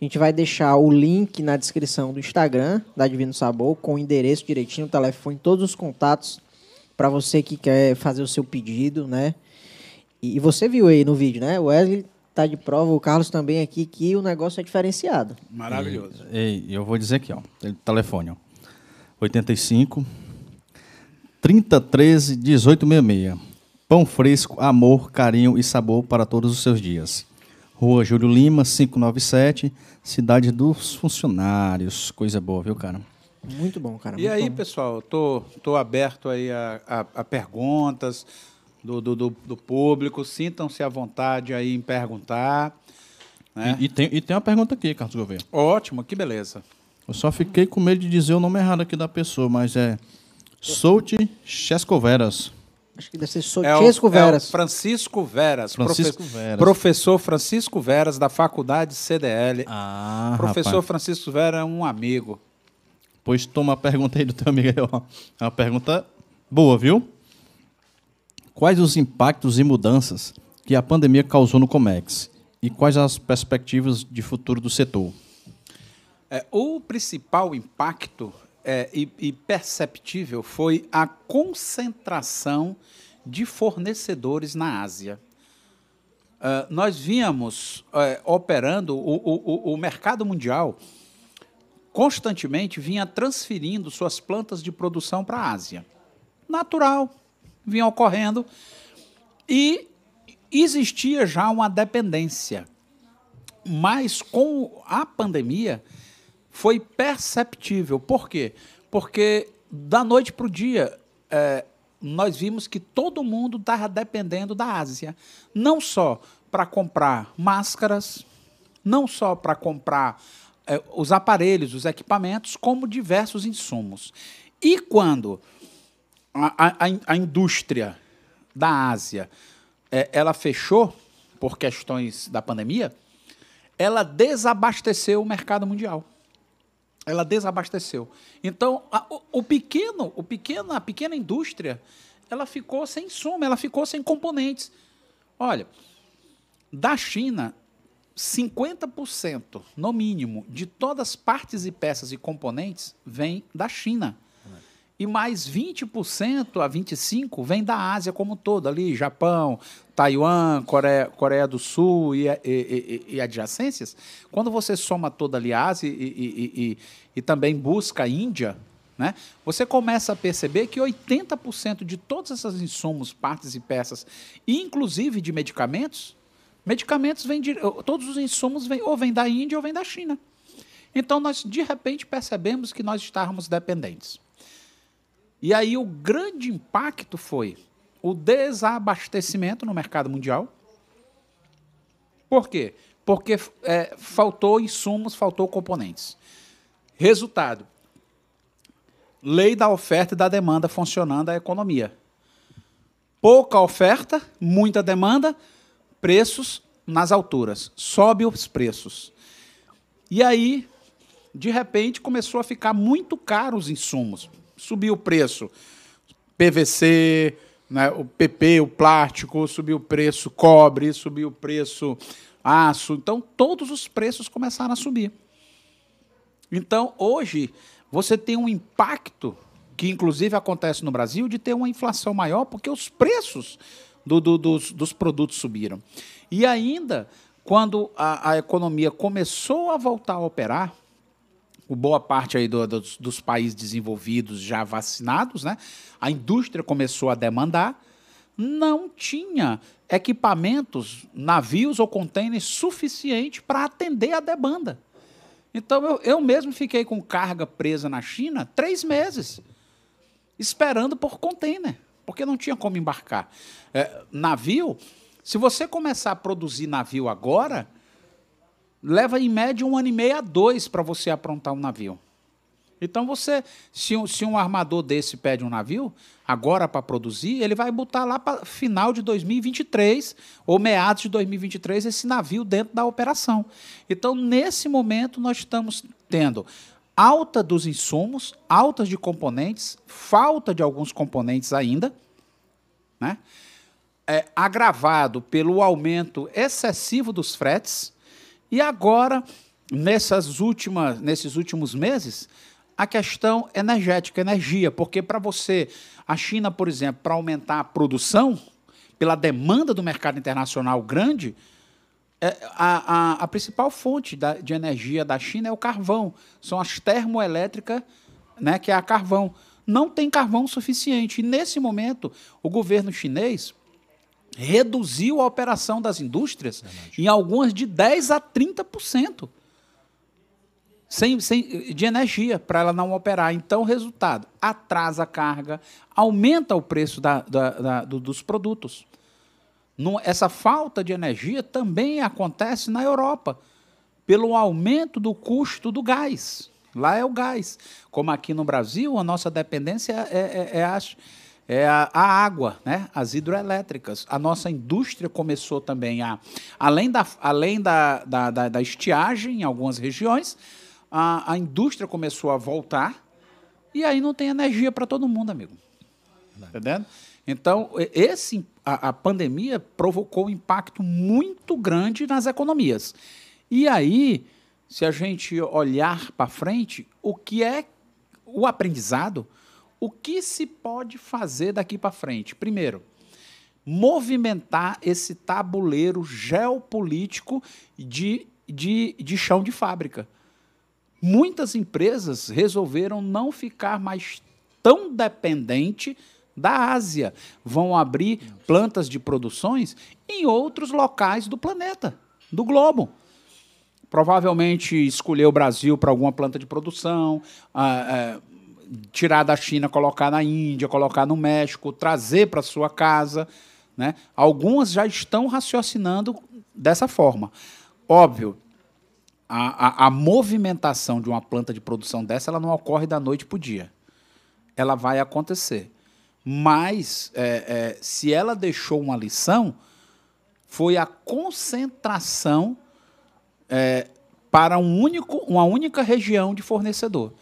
Speaker 3: A gente vai deixar o link na descrição do Instagram da Divino Sabor, com o endereço direitinho, o telefone, todos os contatos para você que quer fazer o seu pedido, né? E, você viu aí no vídeo, né? O Wesley tá de prova, o Carlos também aqui, que o negócio é diferenciado.
Speaker 2: Maravilhoso.
Speaker 1: E, e eu vou dizer aqui, ó. Telefone, ó. 85 3013 1866. Pão fresco, amor, carinho e sabor para todos os seus dias. Rua Júlio Lima, 597, Cidade dos Funcionários. Coisa boa, viu, cara?
Speaker 3: Muito bom, cara.
Speaker 2: E
Speaker 3: muito
Speaker 2: aí,
Speaker 3: bom.
Speaker 2: pessoal, tô, tô aberto aí a, a- a perguntas do, do, do- do público. Sintam-se à vontade aí em perguntar. né?
Speaker 1: E, e tem, e tem uma pergunta aqui, Carlos Gouveia.
Speaker 2: Ótimo, que beleza.
Speaker 1: Eu só fiquei com medo de dizer o nome errado aqui da pessoa, mas é Souti Chescoveras.
Speaker 3: Acho que deve ser
Speaker 2: É o,
Speaker 3: Sochesco
Speaker 2: é o
Speaker 3: Veras.
Speaker 2: Francisco Veras.
Speaker 1: Francisco
Speaker 2: profe-
Speaker 1: Veras.
Speaker 2: Professor Francisco Veras, da Faculdade CDL.
Speaker 1: Ah,
Speaker 2: Professor
Speaker 1: rapaz.
Speaker 2: Francisco Veras é um amigo.
Speaker 1: Pois toma a pergunta aí do teu amigo aí, ó. É uma pergunta boa, viu? Quais os impactos e mudanças que a pandemia causou no Comex? E quais as perspectivas de futuro do setor?
Speaker 2: É, o principal impacto é, e, e perceptível foi a concentração de fornecedores na Ásia. Ah, nós víamos eh, operando, o- o- o mercado mundial constantemente vinha transferindo suas plantas de produção para a Ásia. Natural, vinha ocorrendo. E existia já uma dependência. Mas com a pandemia foi perceptível. Por quê? Porque da noite para o dia eh, nós vimos que todo mundo estava dependendo da Ásia. Não só para comprar máscaras, não só para comprar eh, os aparelhos, os equipamentos, como diversos insumos. E quando a, a- a in- a indústria da Ásia eh, ela fechou por questões da pandemia, ela desabasteceu o mercado mundial. Ela desabasteceu. Então, a- o, o pequeno, o pequeno, a pequena indústria, ela ficou sem insumo, ela ficou sem componentes. Olha, da China, 50%, no mínimo, de todas as partes e peças e componentes vem da China. E mais 20% a 25% vem da Ásia como um todo, ali, Japão, Taiwan, Coreia, Coreia do Sul e, e- e- e adjacências. Quando você soma toda ali a Ásia e, também busca a Índia, né, você começa a perceber que 80% de todos esses insumos, partes e peças, inclusive de medicamentos, medicamentos vêm de, todos os insumos vêm, ou vêm da Índia ou vêm da China. Então nós de repente percebemos que nós estávamos dependentes. E aí o grande impacto foi o desabastecimento no mercado mundial. Por quê? Porque é, faltou insumos, faltou componentes. Resultado: lei da oferta e da demanda funcionando a economia. Pouca oferta, muita demanda, preços nas alturas. Sobe os preços. E aí, de repente, começou a ficar muito caro os insumos. Subiu o preço. PVC, né, o PP, o plástico, subiu o preço cobre, subiu o preço aço. Então, todos os preços começaram a subir. Então, hoje, você tem um impacto, que inclusive acontece no Brasil, de ter uma inflação maior, porque os preços do, do, dos, dos produtos subiram. E ainda, quando a, a economia começou a voltar a operar, o boa parte aí do, dos, dos, países desenvolvidos já vacinados, né? A indústria começou a demandar, não tinha equipamentos, navios ou contêineres suficiente para atender a demanda. Então eu, eu mesmo fiquei com carga presa na China três meses, esperando por contêiner, porque não tinha como embarcar. É, navio, se você começar a produzir navio agora, leva em média um ano e meio a dois para você aprontar um navio. Então você, se um, se um armador desse pede um navio, agora para produzir, ele vai botar lá para final de 2023 ou meados de 2023 esse navio dentro da operação. Então, nesse momento, nós estamos tendo alta dos insumos, alta de componentes, falta de alguns componentes ainda, né? É, agravado pelo aumento excessivo dos fretes, e agora, nessas últimas, nesses últimos meses, a questão energética, energia, porque para você, a China, por exemplo, para aumentar a produção, pela demanda do mercado internacional grande, é, a, a, a, principal fonte da, de energia da China é o carvão. São as termoelétricas, né, que é a carvão. Não tem carvão suficiente. E, nesse momento, o governo chinês reduziu a operação das indústrias em algumas de 10% a 30% sem, sem, de energia para ela não operar. Então, resultado: atrasa a carga, aumenta o preço da, da, da, do, dos produtos. essa falta de energia também acontece na Europa, pelo aumento do custo do gás. Lá é o gás. Como aqui no Brasil, a nossa dependência é, é, é, é a, a, água, né? as hidroelétricas. A nossa indústria começou também a. Além da, além da, da, da, da estiagem em algumas regiões, a, a indústria começou a voltar e aí não tem energia para todo mundo, amigo. Entendendo? Então, esse, a, a, pandemia provocou um impacto muito grande nas economias. E aí, se a gente olhar para frente, o que é o aprendizado, o que se pode fazer daqui para frente? Primeiro, movimentar esse tabuleiro geopolítico de, de, de chão de fábrica muitas empresas resolveram não ficar mais tão dependente da Ásia. Vão abrir plantas de produções em outros locais do planeta, do globo. Provavelmente escolher o Brasil para alguma planta de produção, ah, é, tirar da China, colocar na Índia, colocar no México, trazer para sua casa. Né? Algumas já estão raciocinando dessa forma. Óbvio, a, a, a, movimentação de uma planta de produção dessa ela não ocorre da noite para o dia. Ela vai acontecer. Mas, é, é, se ela deixou uma lição, foi a concentração é, para um único, uma única região de fornecedor.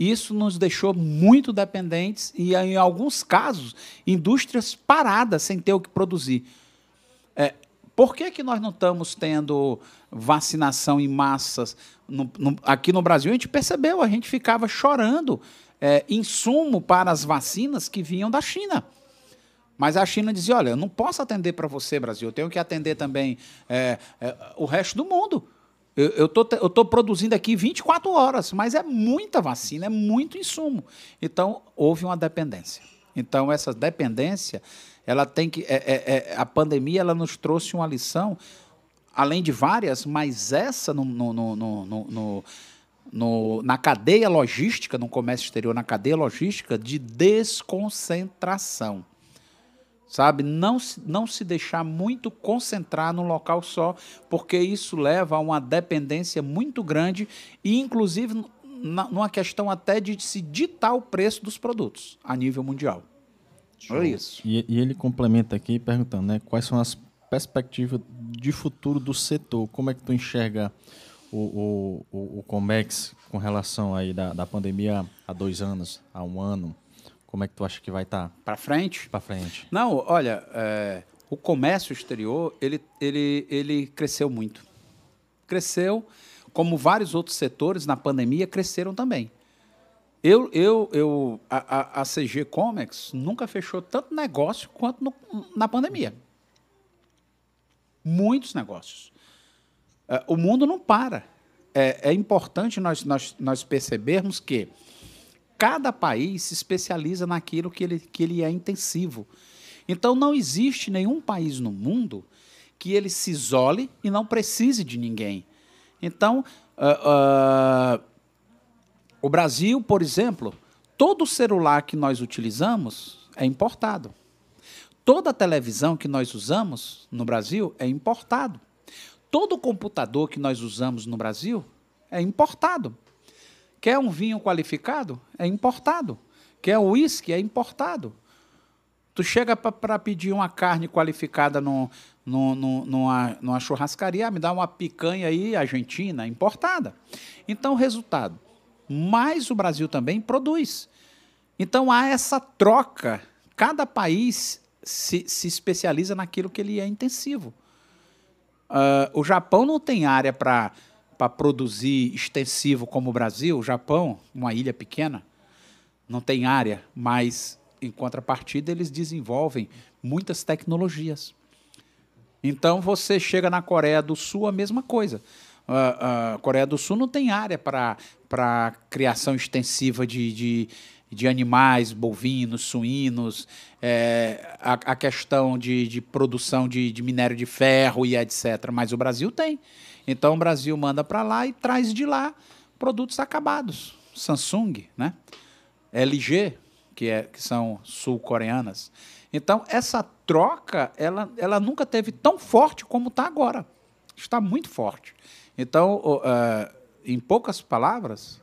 Speaker 2: Isso nos deixou muito dependentes e, em alguns casos, indústrias paradas sem ter o que produzir. É, por que, que nós não estamos tendo vacinação em massas? No, no, aqui no Brasil, a gente percebeu, a gente ficava chorando é, insumo para as vacinas que vinham da China. Mas a China dizia: olha, eu não posso atender para você, Brasil, eu tenho que atender também é, é, o resto do mundo. Eu tô, estou produzindo aqui 24 horas, mas é muita vacina, é muito insumo. Então, houve uma dependência. Então, essa dependência ela tem que. É, é, é, a pandemia ela nos trouxe uma lição, além de várias, mas essa no, no, no, no, na cadeia logística, no comércio exterior, na cadeia logística, de desconcentração. Sabe? Não, não se deixar muito concentrar num local só, porque isso leva a uma dependência muito grande e, inclusive, numa questão até de se ditar o preço dos produtos a nível mundial.
Speaker 1: Olha isso. E, e, ele complementa aqui perguntando, né, quais são as perspectivas de futuro do setor? Como é que tu enxerga o, o, o Comex com relação aí da, da pandemia há dois anos, há um ano? Como é que tu acha que vai estar? Tá?
Speaker 2: Para frente?
Speaker 1: Para frente.
Speaker 2: Não, olha, é, o comércio exterior, ele, ele, ele cresceu muito. Cresceu, como vários outros setores na pandemia, cresceram também. Eu, eu, eu, a, a, CG Comics nunca fechou tanto negócio quanto no, na pandemia. Muitos negócios. É, o mundo não para. É, é importante nós, nós, nós percebermos que cada país se especializa naquilo que ele, que ele é intensivo. Então, não existe nenhum país no mundo que ele se isole e não precise de ninguém. Então, uh, uh, o Brasil, por exemplo, todo celular que nós utilizamos é importado. Toda televisão que nós usamos no Brasil é importado. Todo computador que nós usamos no Brasil é importado. Quer um vinho qualificado? É importado. Quer uísque? É importado. Tu chega para pedir uma carne qualificada no, no, no, numa, numa churrascaria, me dá uma picanha aí argentina, importada. Então, resultado, mas o Brasil também produz. Então há essa troca. Cada país se, se especializa naquilo que ele é intensivo. Uh, o Japão não tem área para produzir extensivo como o Brasil. O Japão, uma ilha pequena, não tem área, mas em contrapartida eles desenvolvem muitas tecnologias. Então você chega na Coreia do Sul a mesma coisa a, a Coreia do Sul não tem área para criação extensiva de, de, de, animais, bovinos, suínos, é, a, a, questão de, de produção de, de minério de ferro e etc. Mas o Brasil tem. Então o Brasil manda para lá e traz de lá produtos acabados. Samsung, né? LG, que, é, que são sul-coreanas. Então, essa troca, ela, ela nunca teve tão forte como está agora. Está muito forte. Então, uh, em poucas palavras,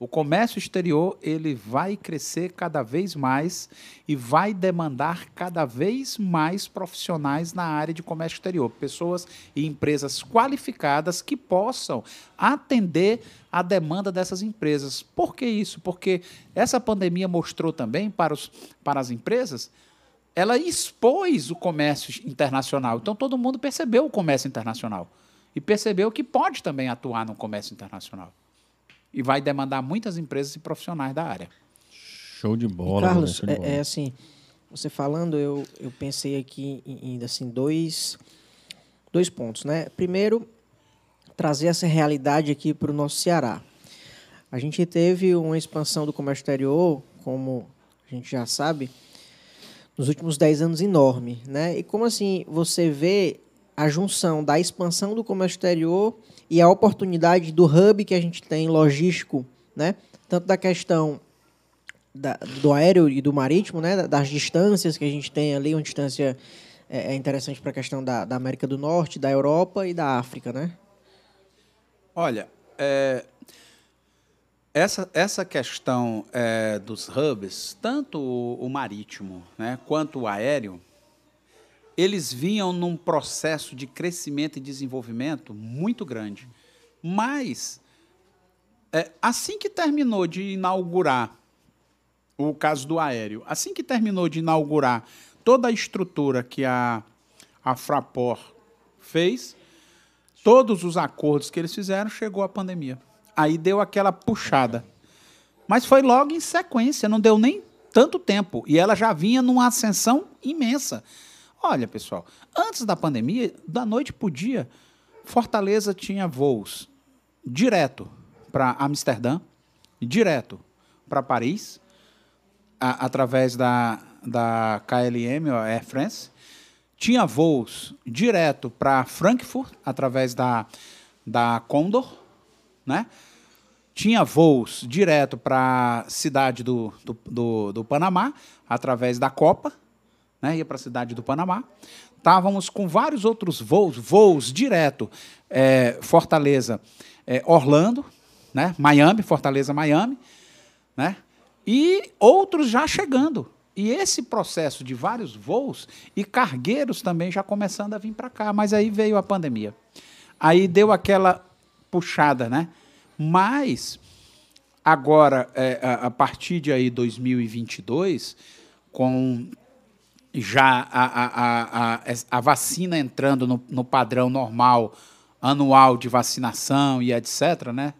Speaker 2: o comércio exterior ele vai crescer cada vez mais e vai demandar cada vez mais profissionais na área de comércio exterior, pessoas e empresas qualificadas que possam atender a demanda dessas empresas. Por que isso? Porque essa pandemia mostrou também para, os, para as empresas, ela expôs o comércio internacional. Então todo mundo percebeu o comércio internacional e percebeu que pode também atuar no comércio internacional. E vai demandar muitas empresas e profissionais da área.
Speaker 1: Show de bola.
Speaker 3: E Carlos, de bola. É, é, assim, você falando, eu, eu pensei aqui em, em assim, dois, dois pontos. Né? Primeiro, trazer essa realidade aqui para o nosso Ceará. A gente teve uma expansão do comércio exterior, como a gente já sabe, nos últimos 10 anos enorme. Né? E como assim você vê a junção da expansão do comércio exterior e a oportunidade do hub que a gente tem logístico, né? Tanto da questão da, do aéreo e do marítimo, né? Das distâncias que a gente tem ali, uma distância é, é interessante para a questão da, da, América do Norte, da Europa e da África, né?
Speaker 2: Olha, é, essa, essa questão é, dos hubs, tanto o, o marítimo né, quanto o aéreo, eles vinham num processo de crescimento e desenvolvimento muito grande. Mas, é, assim que terminou de inaugurar o caso do aéreo, assim que terminou de inaugurar toda a estrutura que a, a Fraport fez, todos os acordos que eles fizeram, chegou a pandemia. Aí deu aquela puxada. Mas foi logo em sequência, não deu nem tanto tempo. E ela já vinha numa ascensão imensa. Olha, pessoal, antes da pandemia, da noite para o dia, Fortaleza tinha voos direto para Amsterdã, direto para Paris, a, através da, da KLM, a Air France. Tinha voos direto para Frankfurt, através da, da Condor, né? Tinha voos direto para a cidade do, do, do, do Panamá, através da Copa, né, ia para a cidade do Panamá. Estávamos com vários outros voos, voos direto, é, Fortaleza, é, Orlando, né, Miami, Fortaleza, Miami, né, e outros já chegando. E esse processo de vários voos e cargueiros também já começando a vir para cá, mas aí veio a pandemia. Aí deu aquela puxada, né? Mas agora, é, a partir de aí 2022, com já a, a, a, a vacina entrando no, no, padrão normal anual de vacinação e etc., né?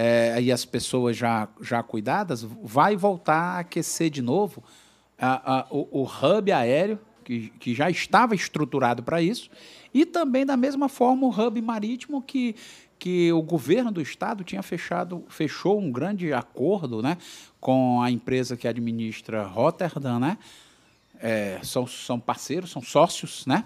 Speaker 2: é, e as pessoas já, já cuidadas, vai voltar a aquecer de novo a, a, o, o hub aéreo, que, que já estava estruturado para isso, e também, da mesma forma, o hub marítimo que, que o governo do estado tinha fechado, fechou um grande acordo né, com a empresa que administra Rotterdam, né? É, são, são parceiros, são sócios, né?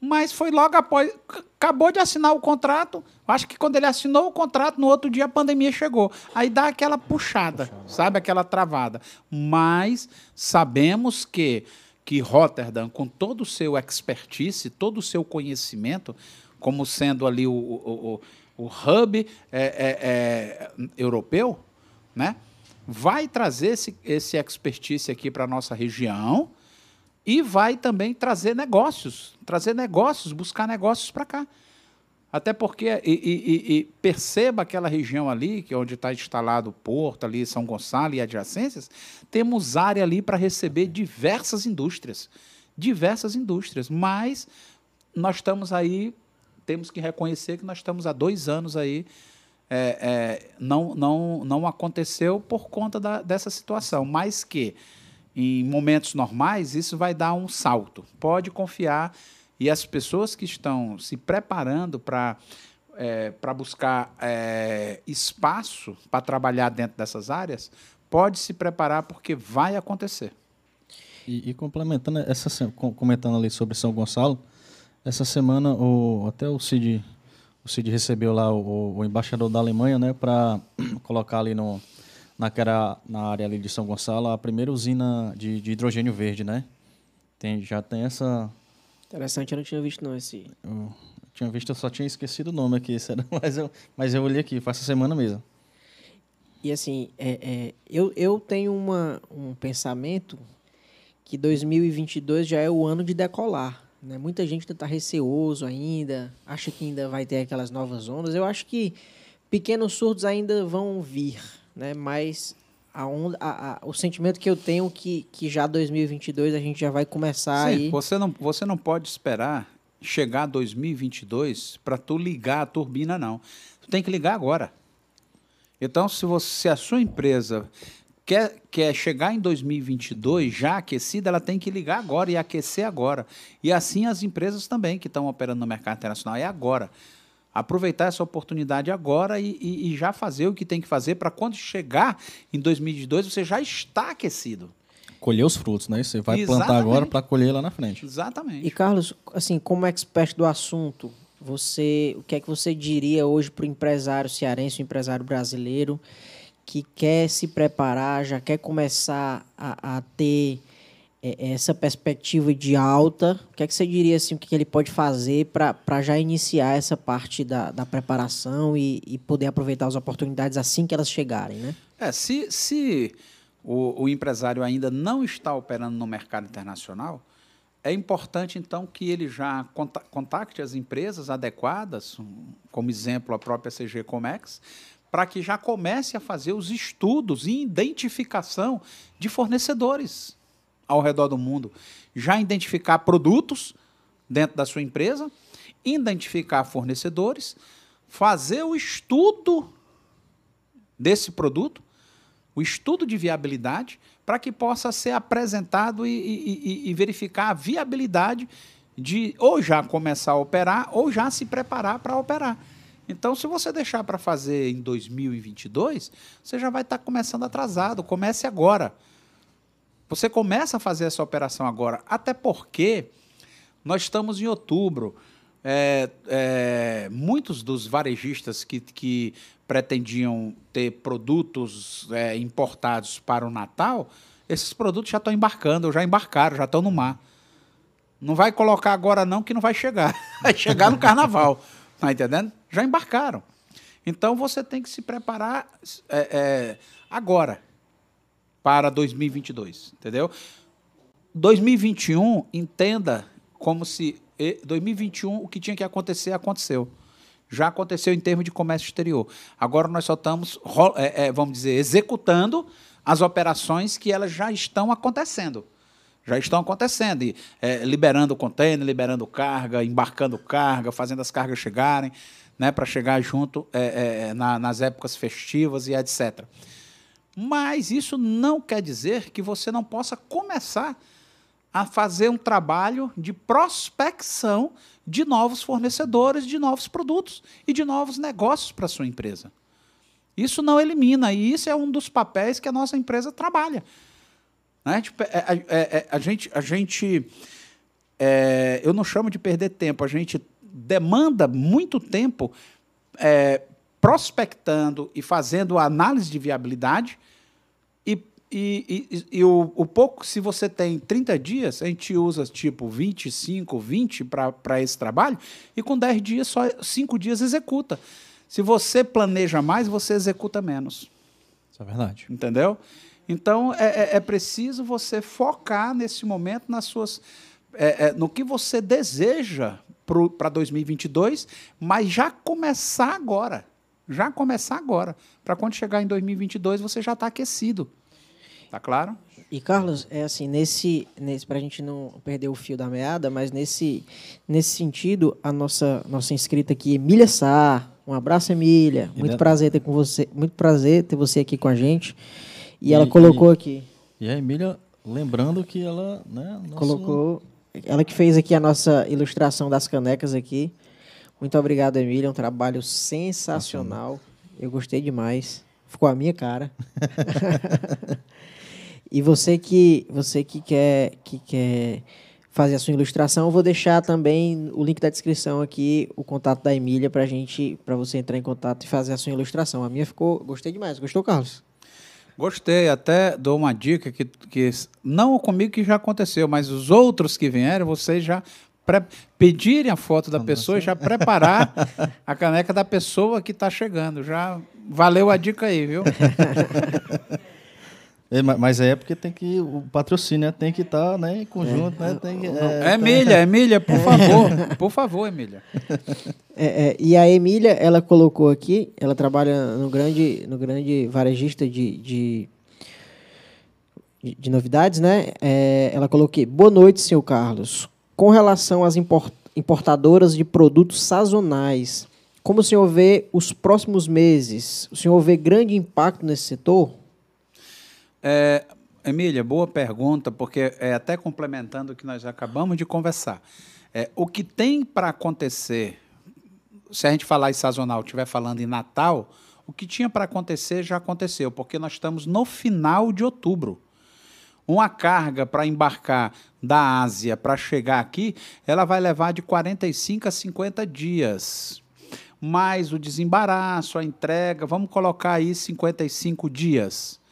Speaker 2: Mas foi logo após. Acabou de assinar o contrato. Acho que quando ele assinou o contrato, no outro dia a pandemia chegou. Aí dá aquela puxada, puxada. sabe? Aquela travada. Mas sabemos que, que Rotterdam, com todo o seu expertise, todo o seu conhecimento, como sendo ali o, o, o, o hub é, é, é, europeu, né? Vai trazer esse, esse expertise aqui para a nossa região e vai também trazer negócios, trazer negócios, buscar negócios para cá. Até porque, e, e, e, perceba aquela região ali, que é onde está instalado o porto, ali São Gonçalo e adjacências, temos área ali para receber diversas indústrias. Diversas indústrias. Mas nós estamos aí, temos que reconhecer que nós estamos há dois anos aí é, é, não, não, não aconteceu por conta da, dessa situação, mas que em momentos normais isso vai dar um salto. Pode confiar e as pessoas que estão se preparando para é, para buscar é, espaço para trabalhar dentro dessas áreas, pode se preparar porque vai acontecer.
Speaker 1: E, e complementando essa comentando ali sobre São Gonçalo, essa semana o, até o Cid o Cid recebeu lá o, o embaixador da Alemanha, né, para colocar ali no, naquela, na área ali de São Gonçalo a primeira usina de, de hidrogênio verde, né? Tem, já tem essa...
Speaker 3: Interessante, eu não tinha visto não esse...
Speaker 1: Eu, tinha visto, eu só tinha esquecido o nome aqui, mas eu, mas eu olhei aqui, faz essa semana mesmo.
Speaker 3: E assim, é, é, eu, eu tenho uma, um pensamento que 2022 já é o ano de decolar. Né? Muita gente está receoso ainda, acha que ainda vai ter aquelas novas ondas. Eu acho que pequenos surtos ainda vão vir, né? mas a onda, a, a, o sentimento que eu tenho que, que já 2022 a gente já vai começar
Speaker 2: Sim, aí. Você não, você não pode esperar chegar 2022 para tu ligar a turbina, não. Tu tem que ligar agora. Então, se, você, se a sua empresa quer, quer chegar em 2022 já aquecida, ela tem que ligar agora e aquecer agora. E assim as empresas também que estão operando no mercado internacional, é agora. Aproveitar essa oportunidade agora e, e, e já fazer o que tem que fazer para quando chegar em 2022 você já está aquecido.
Speaker 1: Colher os frutos, né? Você vai Exatamente. plantar agora para colher lá na frente.
Speaker 2: Exatamente.
Speaker 3: E Carlos, assim, como expert do assunto, você, o que é que você diria hoje para o empresário cearense, o empresário brasileiro? Que quer se preparar, já quer começar a, a ter é, essa perspectiva de alta, o que é que você diria assim, o que ele pode fazer para já iniciar essa parte da, da preparação e, e, poder aproveitar as oportunidades assim que elas chegarem, né?
Speaker 2: É, se, se o, o empresário ainda não está operando no mercado internacional, é importante, então, que ele já contacte as empresas adequadas, como exemplo a própria CG Comex, para que já comece a fazer os estudos e identificação de fornecedores ao redor do mundo. Já identificar produtos dentro da sua empresa, identificar fornecedores, fazer o estudo desse produto, o estudo de viabilidade, para que possa ser apresentado e, e, e, verificar a viabilidade de ou já começar a operar ou já se preparar para operar. Então, se você deixar para fazer em 2022, você já vai estar tá começando atrasado. Comece agora. Você começa a fazer essa operação agora, até porque nós estamos em outubro. É, é, muitos dos varejistas que, que pretendiam ter produtos é, importados para o Natal, esses produtos já estão embarcando, já embarcaram, já estão no mar. Não vai colocar agora não, que não vai chegar. Vai chegar no carnaval. Está entendendo? Já embarcaram. Então você tem que se preparar é, é, agora para 2022, entendeu? 2021 entenda como se 2021 o que tinha que acontecer aconteceu. Já aconteceu em termos de comércio exterior. Agora nós só estamos, é, é, vamos dizer, executando as operações que elas já estão acontecendo já estão acontecendo, e, é, liberando container, liberando carga, embarcando carga, fazendo as cargas chegarem. Né, para chegar junto é, é, na, nas épocas festivas e etc. Mas isso não quer dizer que você não possa começar a fazer um trabalho de prospecção de novos fornecedores, de novos produtos e de novos negócios para sua empresa. Isso não elimina, e isso é um dos papéis que a nossa empresa trabalha. Né? Tipo, é, é, é, a gente, a gente é, eu não chamo de perder tempo, a gente demanda muito tempo é, prospectando e fazendo análise de viabilidade e, e, e, e o, o, pouco, se você tem 30 dias, a gente usa tipo 25, 20 para esse trabalho e com 10 dias, só 5 dias executa. Se você planeja mais, você executa menos.
Speaker 1: Isso é verdade.
Speaker 2: Entendeu? Então, é, é, é preciso você focar nesse momento nas suas, é, é no que você deseja para 2022, mas já começar agora. Já começar agora. Para quando chegar em 2022, você já está aquecido. Tá claro?
Speaker 3: E Carlos, é assim, nesse, nesse para a gente não perder o fio da meada, mas nesse, nesse sentido, a nossa nossa inscrita aqui, Emília Sá, um abraço, Emília. Muito prazer ter com você, muito prazer ter você aqui com a gente. E, e ela colocou
Speaker 1: e,
Speaker 3: aqui.
Speaker 1: E a Emília, lembrando que ela, né,
Speaker 3: nosso... colocou, ela que fez aqui a nossa ilustração das canecas aqui. Muito obrigado, Emília, um trabalho sensacional. Eu gostei demais. Ficou a minha cara. e você que você que quer que quer fazer a sua ilustração, eu vou deixar também o link da descrição aqui, o contato da Emília para gente, para você entrar em contato e fazer a sua ilustração. A minha ficou, gostei demais. Gostou, Carlos?
Speaker 2: Gostei, até dou uma dica que, que não comigo que já aconteceu, mas os outros que vieram, vocês já pedirem a foto da pessoa e já preparar a caneca da pessoa que está chegando. Já valeu a dica aí, viu?
Speaker 1: É, mas é porque tem que o patrocínio tem que estar tá, né, em conjunto, é. né? Tem que,
Speaker 2: é, Emília, Emília, por favor, por favor, Emília.
Speaker 3: É, é, e a Emília, ela colocou aqui, ela trabalha no grande, no grande varejista de, de, de novidades, né? É, ela colocou aqui, boa noite, senhor Carlos. Com relação às importadoras de produtos sazonais, como o senhor vê os próximos meses? O senhor vê grande impacto nesse setor?
Speaker 2: É, Emília, boa pergunta, porque é até complementando o que nós acabamos de conversar. É, o que tem para acontecer, se a gente falar em sazonal, estiver falando em Natal, o que tinha para acontecer já aconteceu, porque nós estamos no final de outubro. Uma carga para embarcar da Ásia para chegar aqui, ela vai levar de 45 a 50 dias. Mais o desembaraço, a entrega, vamos colocar aí 55 dias.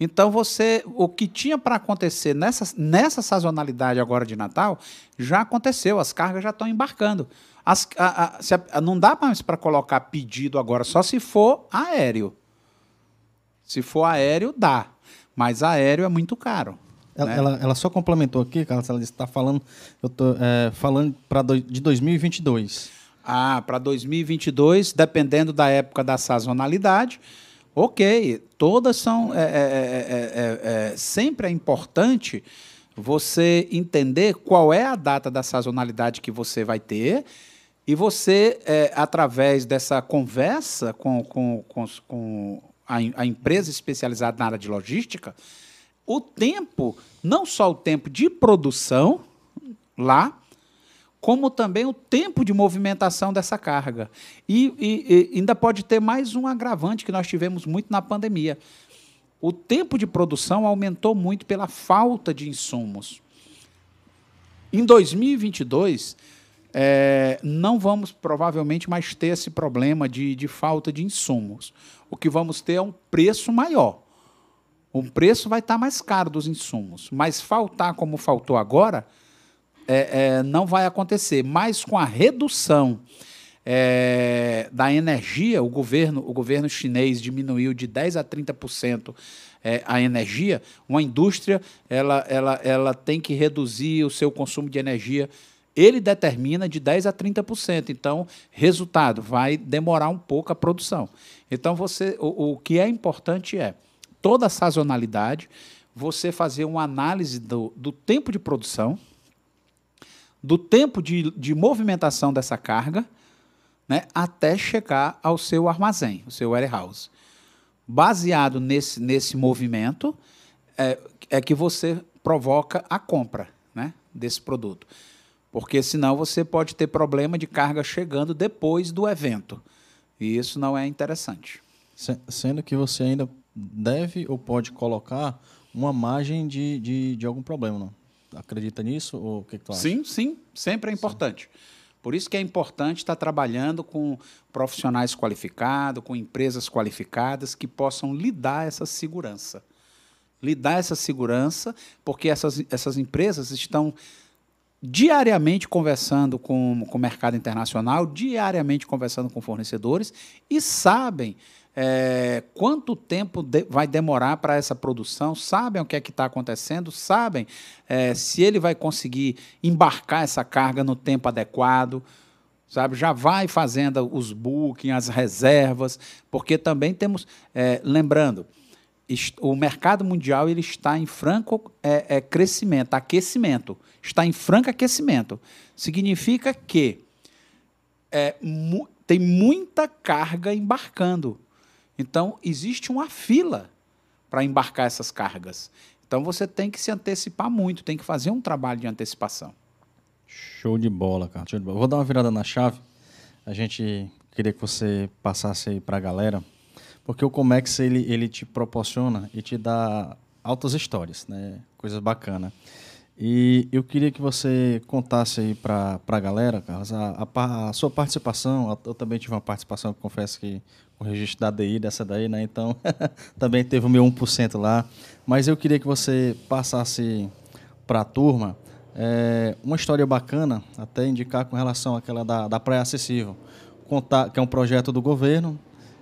Speaker 2: Então você, o que tinha para acontecer nessa, nessa sazonalidade agora de Natal, já aconteceu, as cargas já estão embarcando. As, a, a, a, não dá mais para colocar pedido agora, só se for aéreo. Se for aéreo, dá. Mas aéreo é muito caro.
Speaker 1: Ela, né? ela, ela, só complementou aqui, Carlos, ela está falando, eu tô é, falando para do, de 2022.
Speaker 2: Ah, para 2022, dependendo da época da sazonalidade, Ok, todas são. É é, é, é, é, sempre é importante você entender qual é a data da sazonalidade que você vai ter e você, é, através dessa conversa com, com, com, com a, a, empresa especializada na área de logística, o tempo, não só o tempo de produção lá, como também o tempo de movimentação dessa carga. E, e, e, ainda pode ter mais um agravante que nós tivemos muito na pandemia. O tempo de produção aumentou muito pela falta de insumos. Em 2022, é, não vamos provavelmente mais ter esse problema de, de falta de insumos. O que vamos ter é um preço maior. O preço vai estar mais caro dos insumos. Mas faltar como faltou agora, é, é, não vai acontecer. Mas com a redução é, da energia, o governo, o governo chinês diminuiu de 10% a 30% é, a energia, uma indústria ela, ela, ela tem que reduzir o seu consumo de energia. Ele determina de 10% a 30%. Então, resultado, vai demorar um pouco a produção. Então, você, o, o que é importante é toda a sazonalidade, você fazer uma análise do, do tempo de produção, do tempo de, de movimentação dessa carga, né, até chegar ao seu armazém, o seu warehouse. Baseado nesse, nesse movimento, é, é que você provoca a compra né, desse produto. Porque senão você pode ter problema de carga chegando depois do evento. E isso não é interessante.
Speaker 1: Sendo que você ainda deve ou pode colocar uma margem de, de, de algum problema, não? Acredita nisso ou o que, que tu acha?
Speaker 2: Sim, sim, sempre é importante. Sim. Por isso que é importante estar trabalhando com profissionais qualificados, com empresas qualificadas que possam lhe dar essa segurança. Lhe dar essa segurança, porque essas, essas empresas estão diariamente conversando com, com o mercado internacional, diariamente conversando com fornecedores e sabem é, quanto tempo de, vai demorar para essa produção, sabem o que é que está acontecendo, sabem é, se ele vai conseguir embarcar essa carga no tempo adequado, sabe? Já vai fazendo os bookings, as reservas, porque também temos, é, lembrando, o mercado mundial ele está em franco é, é, crescimento, aquecimento, está em franco aquecimento. Significa que é, mu tem muita carga embarcando. Então, existe uma fila para embarcar essas cargas. Então, você tem que se antecipar muito, tem que fazer um trabalho de antecipação.
Speaker 1: Show de bola, cara. De bola. Vou dar uma virada na chave. A gente queria que você passasse aí para a galera, porque o Comex ele, ele te proporciona e te dá altas histórias, né? Coisas bacanas. E eu queria que você contasse aí para a galera, Carlos, a, a, a, sua participação. Eu também tive uma participação, confesso que o registro da DI, dessa daí, né? Então, também teve o meu 1% lá. Mas eu queria que você passasse para a turma é, uma história bacana, até indicar com relação àquela da, da Praia Acessível, contar, que é um projeto do governo,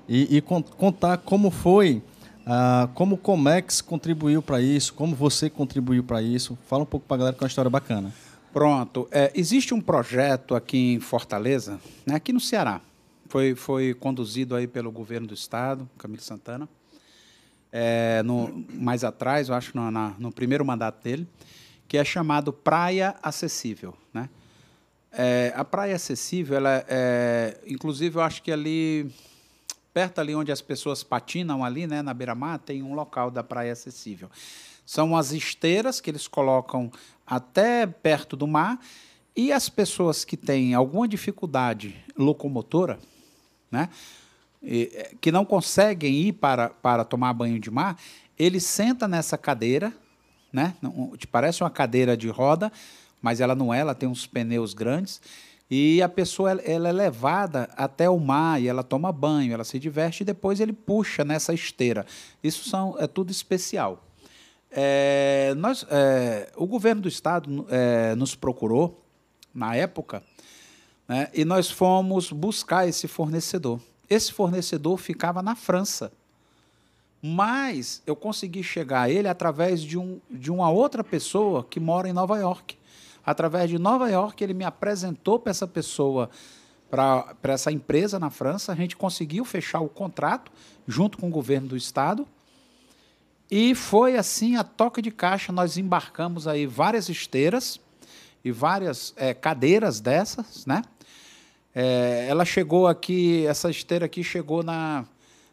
Speaker 1: e, e contar como foi ah, como o Comex contribuiu para isso? Como você contribuiu para isso? Fala um pouco para a galera que é uma história bacana.
Speaker 2: Pronto. É, existe um projeto aqui em Fortaleza, né, aqui no Ceará. Foi, foi conduzido aí pelo governo do estado, Camilo Santana. É, no, mais atrás, eu acho, no, na, no primeiro mandato dele, que é chamado Praia Acessível. Né? É, a Praia Acessível, ela é, inclusive, eu acho que ali perto ali onde as pessoas patinam ali, né, na beira-mar, tem um local da praia acessível. São as esteiras que eles colocam até perto do mar e as pessoas que têm alguma dificuldade locomotora, né, eh, que não conseguem ir para, para tomar banho de mar, ele senta nessa cadeira, né, parece uma cadeira de roda, mas ela não é, ela tem uns pneus grandes, e a pessoa ela é levada até o mar e ela toma banho, ela se diverte e depois ele puxa nessa esteira. Isso são, é tudo especial. É, nós, é, o governo do estado é, nos procurou na época né, e nós fomos buscar esse fornecedor. Esse fornecedor ficava na França, mas eu consegui chegar a ele através de, um, de uma outra pessoa que mora em Nova York através de Nova York, ele me apresentou para essa pessoa, para essa empresa na França. A gente conseguiu fechar o contrato junto com o governo do estado. E foi assim a toca de caixa. Nós embarcamos aí várias esteiras e várias é, cadeiras dessas, né? É, ela chegou aqui, essa esteira aqui chegou na,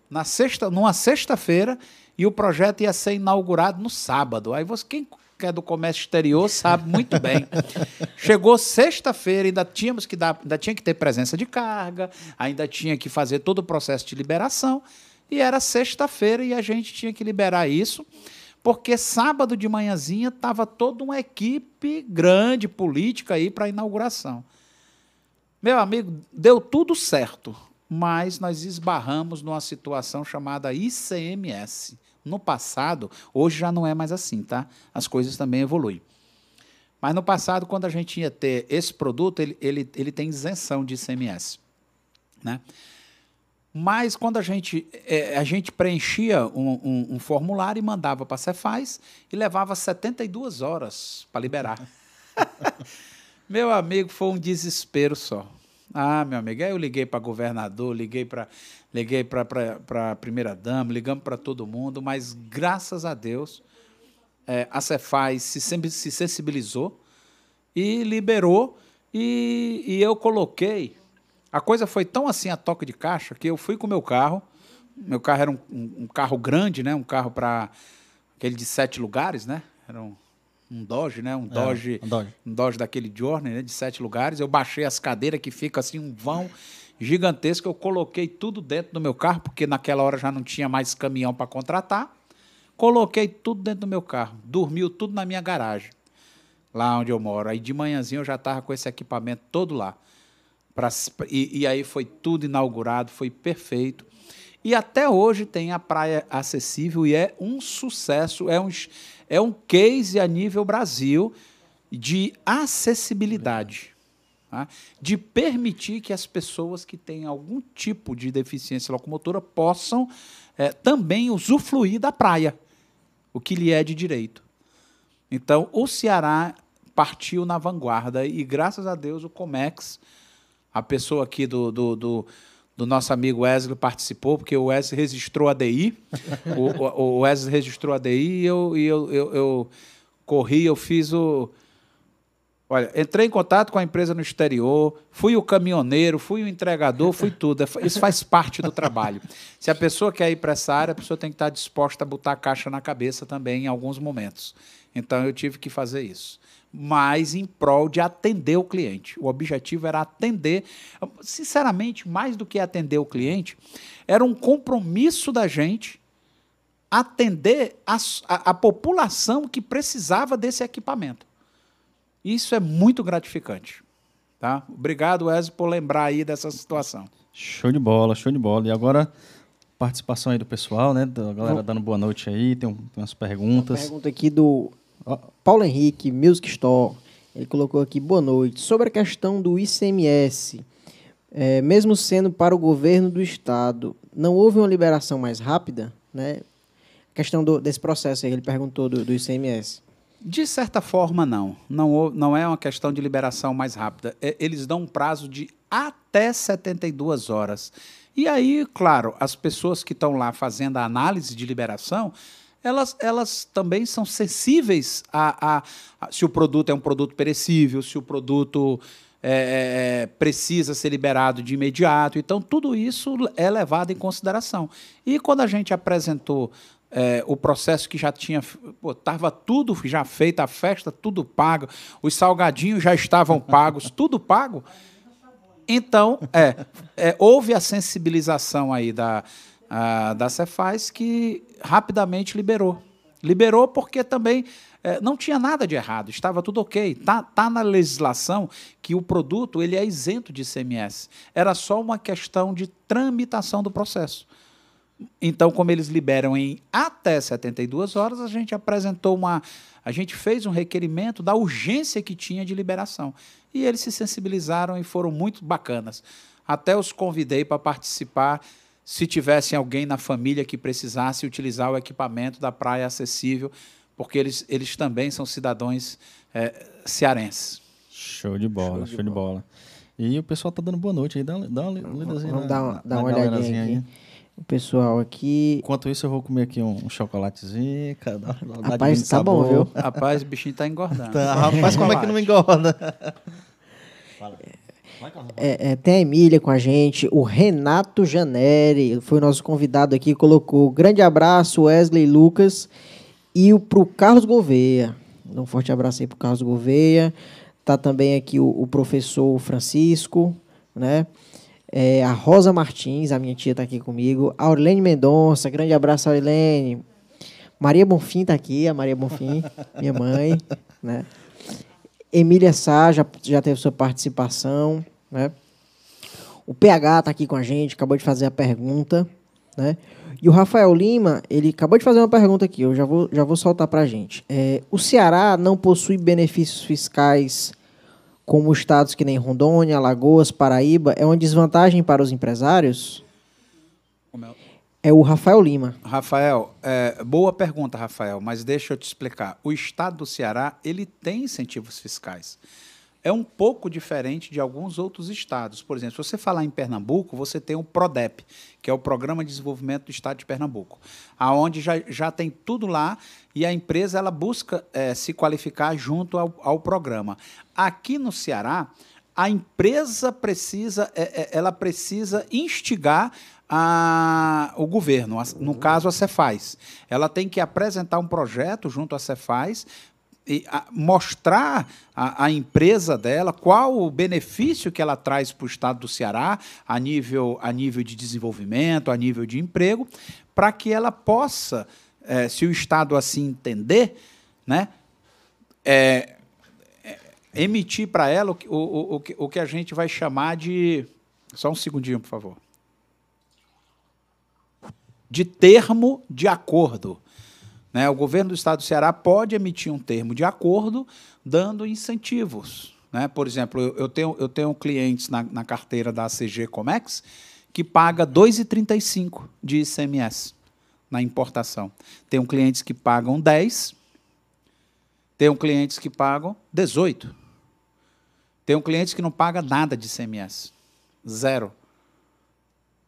Speaker 2: na sexta, numa sexta-feira e o projeto ia ser inaugurado no sábado. Aí você, quem que é do comércio exterior sabe muito bem. Chegou sexta-feira, ainda tínhamos que dar, ainda tinha que ter presença de carga, ainda tinha que fazer todo o processo de liberação, e era sexta-feira e a gente tinha que liberar isso, porque sábado de manhãzinha estava toda uma equipe grande política aí para a inauguração. Meu amigo, deu tudo certo, mas nós esbarramos numa situação chamada ICMS no passado, hoje já não é mais assim, tá? As coisas também evoluem. Mas no passado, quando a gente ia ter esse produto, ele, ele, ele tem isenção de ICMS. Né? Mas quando a gente, é, a gente preenchia um, um, um, formulário e mandava para a Cefaz e levava 72 horas para liberar. Meu amigo, foi um desespero só. Ah, meu amigo, aí eu liguei para governador, liguei para liguei a primeira-dama, ligamos para todo mundo, mas graças a Deus é, a Cefaz se, se sensibilizou e liberou, e, e eu coloquei A coisa foi tão assim a toque de caixa que eu fui com o meu carro. Meu carro era um, um, um carro grande, né? Um carro para aquele de sete lugares, né? Era um, um Dodge, né? Um Dodge,
Speaker 1: um Dodge.
Speaker 2: um daquele Journey, né? De sete lugares. Eu baixei as cadeiras que fica assim um vão gigantesco. Eu coloquei tudo dentro do meu carro porque naquela hora já não tinha mais caminhão para contratar. Coloquei tudo dentro do meu carro. Dormiu tudo na minha garagem, lá onde eu moro. Aí de manhãzinho eu já estava com esse equipamento todo lá. Pra, e, e aí foi tudo inaugurado, foi perfeito. E até hoje tem a praia acessível e é um sucesso, é um, é um case a nível Brasil de acessibilidade, tá? de permitir que as pessoas que têm algum tipo de deficiência locomotora possam é, também usufruir da praia, o que lhe é de direito. Então, o Ceará partiu na vanguarda e, graças a Deus, o Comex, a pessoa aqui do, do, do do nosso amigo Wesley participou, porque o Wesley registrou a DI. o, o Wesley registrou a DI e eu, e eu, eu, eu corri, eu fiz o. Olha, entrei em contato com a empresa no exterior, fui o caminhoneiro, fui o entregador, fui tudo. Isso faz parte do trabalho. Se a pessoa quer ir para essa área, a pessoa tem que estar disposta a botar a caixa na cabeça também em alguns momentos. Então eu tive que fazer isso mas em prol de atender o cliente. O objetivo era atender, sinceramente, mais do que atender o cliente, era um compromisso da gente atender a, a, a população que precisava desse equipamento. Isso é muito gratificante. Tá? Obrigado, Wesley, por lembrar aí dessa situação.
Speaker 1: Show de bola, show de bola. E agora, participação aí do pessoal, né? Da galera dando boa noite aí, tem, tem umas perguntas.
Speaker 3: Uma pergunta aqui do Paulo Henrique, Music Store, ele colocou aqui, boa noite. Sobre a questão do ICMS, é, mesmo sendo para o governo do Estado, não houve uma liberação mais rápida? Né? A questão do, desse processo aí, ele perguntou do, do ICMS.
Speaker 2: De certa forma, não. não. Não é uma questão de liberação mais rápida. É, eles dão um prazo de até 72 horas. E aí, claro, as pessoas que estão lá fazendo a análise de liberação, elas, elas também são sensíveis a, a, a, se o produto é um produto perecível, se o produto é, é, é, precisa ser liberado de imediato. Então, tudo isso é levado em consideração. E quando a gente apresentou é, o processo que já tinha. Estava tudo já feito, a festa, tudo pago, os salgadinhos já estavam pagos, tudo pago. Então, é, é, houve a sensibilização aí da, da Cefaz que rapidamente liberou. Liberou porque também é, não tinha nada de errado, estava tudo ok. Tá, tá na legislação que o produto ele é isento de ICMS. Era só uma questão de tramitação do processo. Então, como eles liberam em até 72 horas, a gente apresentou uma. A gente fez um requerimento da urgência que tinha de liberação. E eles se sensibilizaram e foram muito bacanas. Até os convidei para participar se tivesse alguém na família que precisasse utilizar o equipamento da praia acessível, porque eles, eles também são cidadãos é, cearenses.
Speaker 1: Show de bola, show de, show de bola. bola. E o pessoal tá dando boa noite aí, dá, dá uma lidazinha.
Speaker 3: Vamos dar uma, dar uma olhadinha aqui. Aí. O pessoal aqui.
Speaker 1: Enquanto isso, eu vou comer aqui um, um chocolatezinho. Cada,
Speaker 3: rapaz, tá bom, viu?
Speaker 2: Rapaz, o bichinho tá engordando.
Speaker 1: Tá, rapaz, como é que não engorda?
Speaker 3: Fala. É, é, tem a Emília com a gente, o Renato Janeri foi o nosso convidado aqui, colocou grande abraço, Wesley Lucas, e para o Carlos Gouveia. Um forte abraço aí para o Carlos Gouveia. Tá também aqui o, o professor Francisco, né? É, a Rosa Martins, a minha tia está aqui comigo. A Aurelene Mendonça, grande abraço, Aurelene. Maria Bonfim está aqui, a Maria Bonfim, minha mãe, né? Emília Sá já, já teve sua participação. Né? O PH está aqui com a gente, acabou de fazer a pergunta. Né? E o Rafael Lima, ele acabou de fazer uma pergunta aqui, eu já vou, já vou soltar para a gente. É, o Ceará não possui benefícios fiscais como estados que nem Rondônia, Alagoas, Paraíba, é uma desvantagem para os empresários? É o Rafael Lima.
Speaker 2: Rafael, é, boa pergunta, Rafael, mas deixa eu te explicar. O estado do Ceará, ele tem incentivos fiscais é um pouco diferente de alguns outros estados. Por exemplo, se você falar em Pernambuco, você tem o PRODEP, que é o Programa de Desenvolvimento do Estado de Pernambuco, aonde já, já tem tudo lá e a empresa ela busca é, se qualificar junto ao, ao programa. Aqui no Ceará, a empresa precisa, é, é, ela precisa instigar a, o governo, no caso a Cefaz. Ela tem que apresentar um projeto junto à Cefaz a, mostrar a, empresa dela qual o benefício que ela traz para o estado do Ceará a nível, a nível de desenvolvimento, a nível de emprego, para que ela possa, é, se o estado assim entender, né, é, é, emitir para ela o, o, o, o que a gente vai chamar de. Só um segundinho, por favor. De termo de acordo. Né? O governo do estado do Ceará pode emitir um termo de acordo dando incentivos. Né? Por exemplo, eu, tenho, eu tenho clientes na, na carteira da CG Comex que paga R$ 2,35 de ICMS na importação. Tenho clientes que pagam 10 tem clientes que pagam 18. Tem clientes que não pagam nada de CMS. Zero.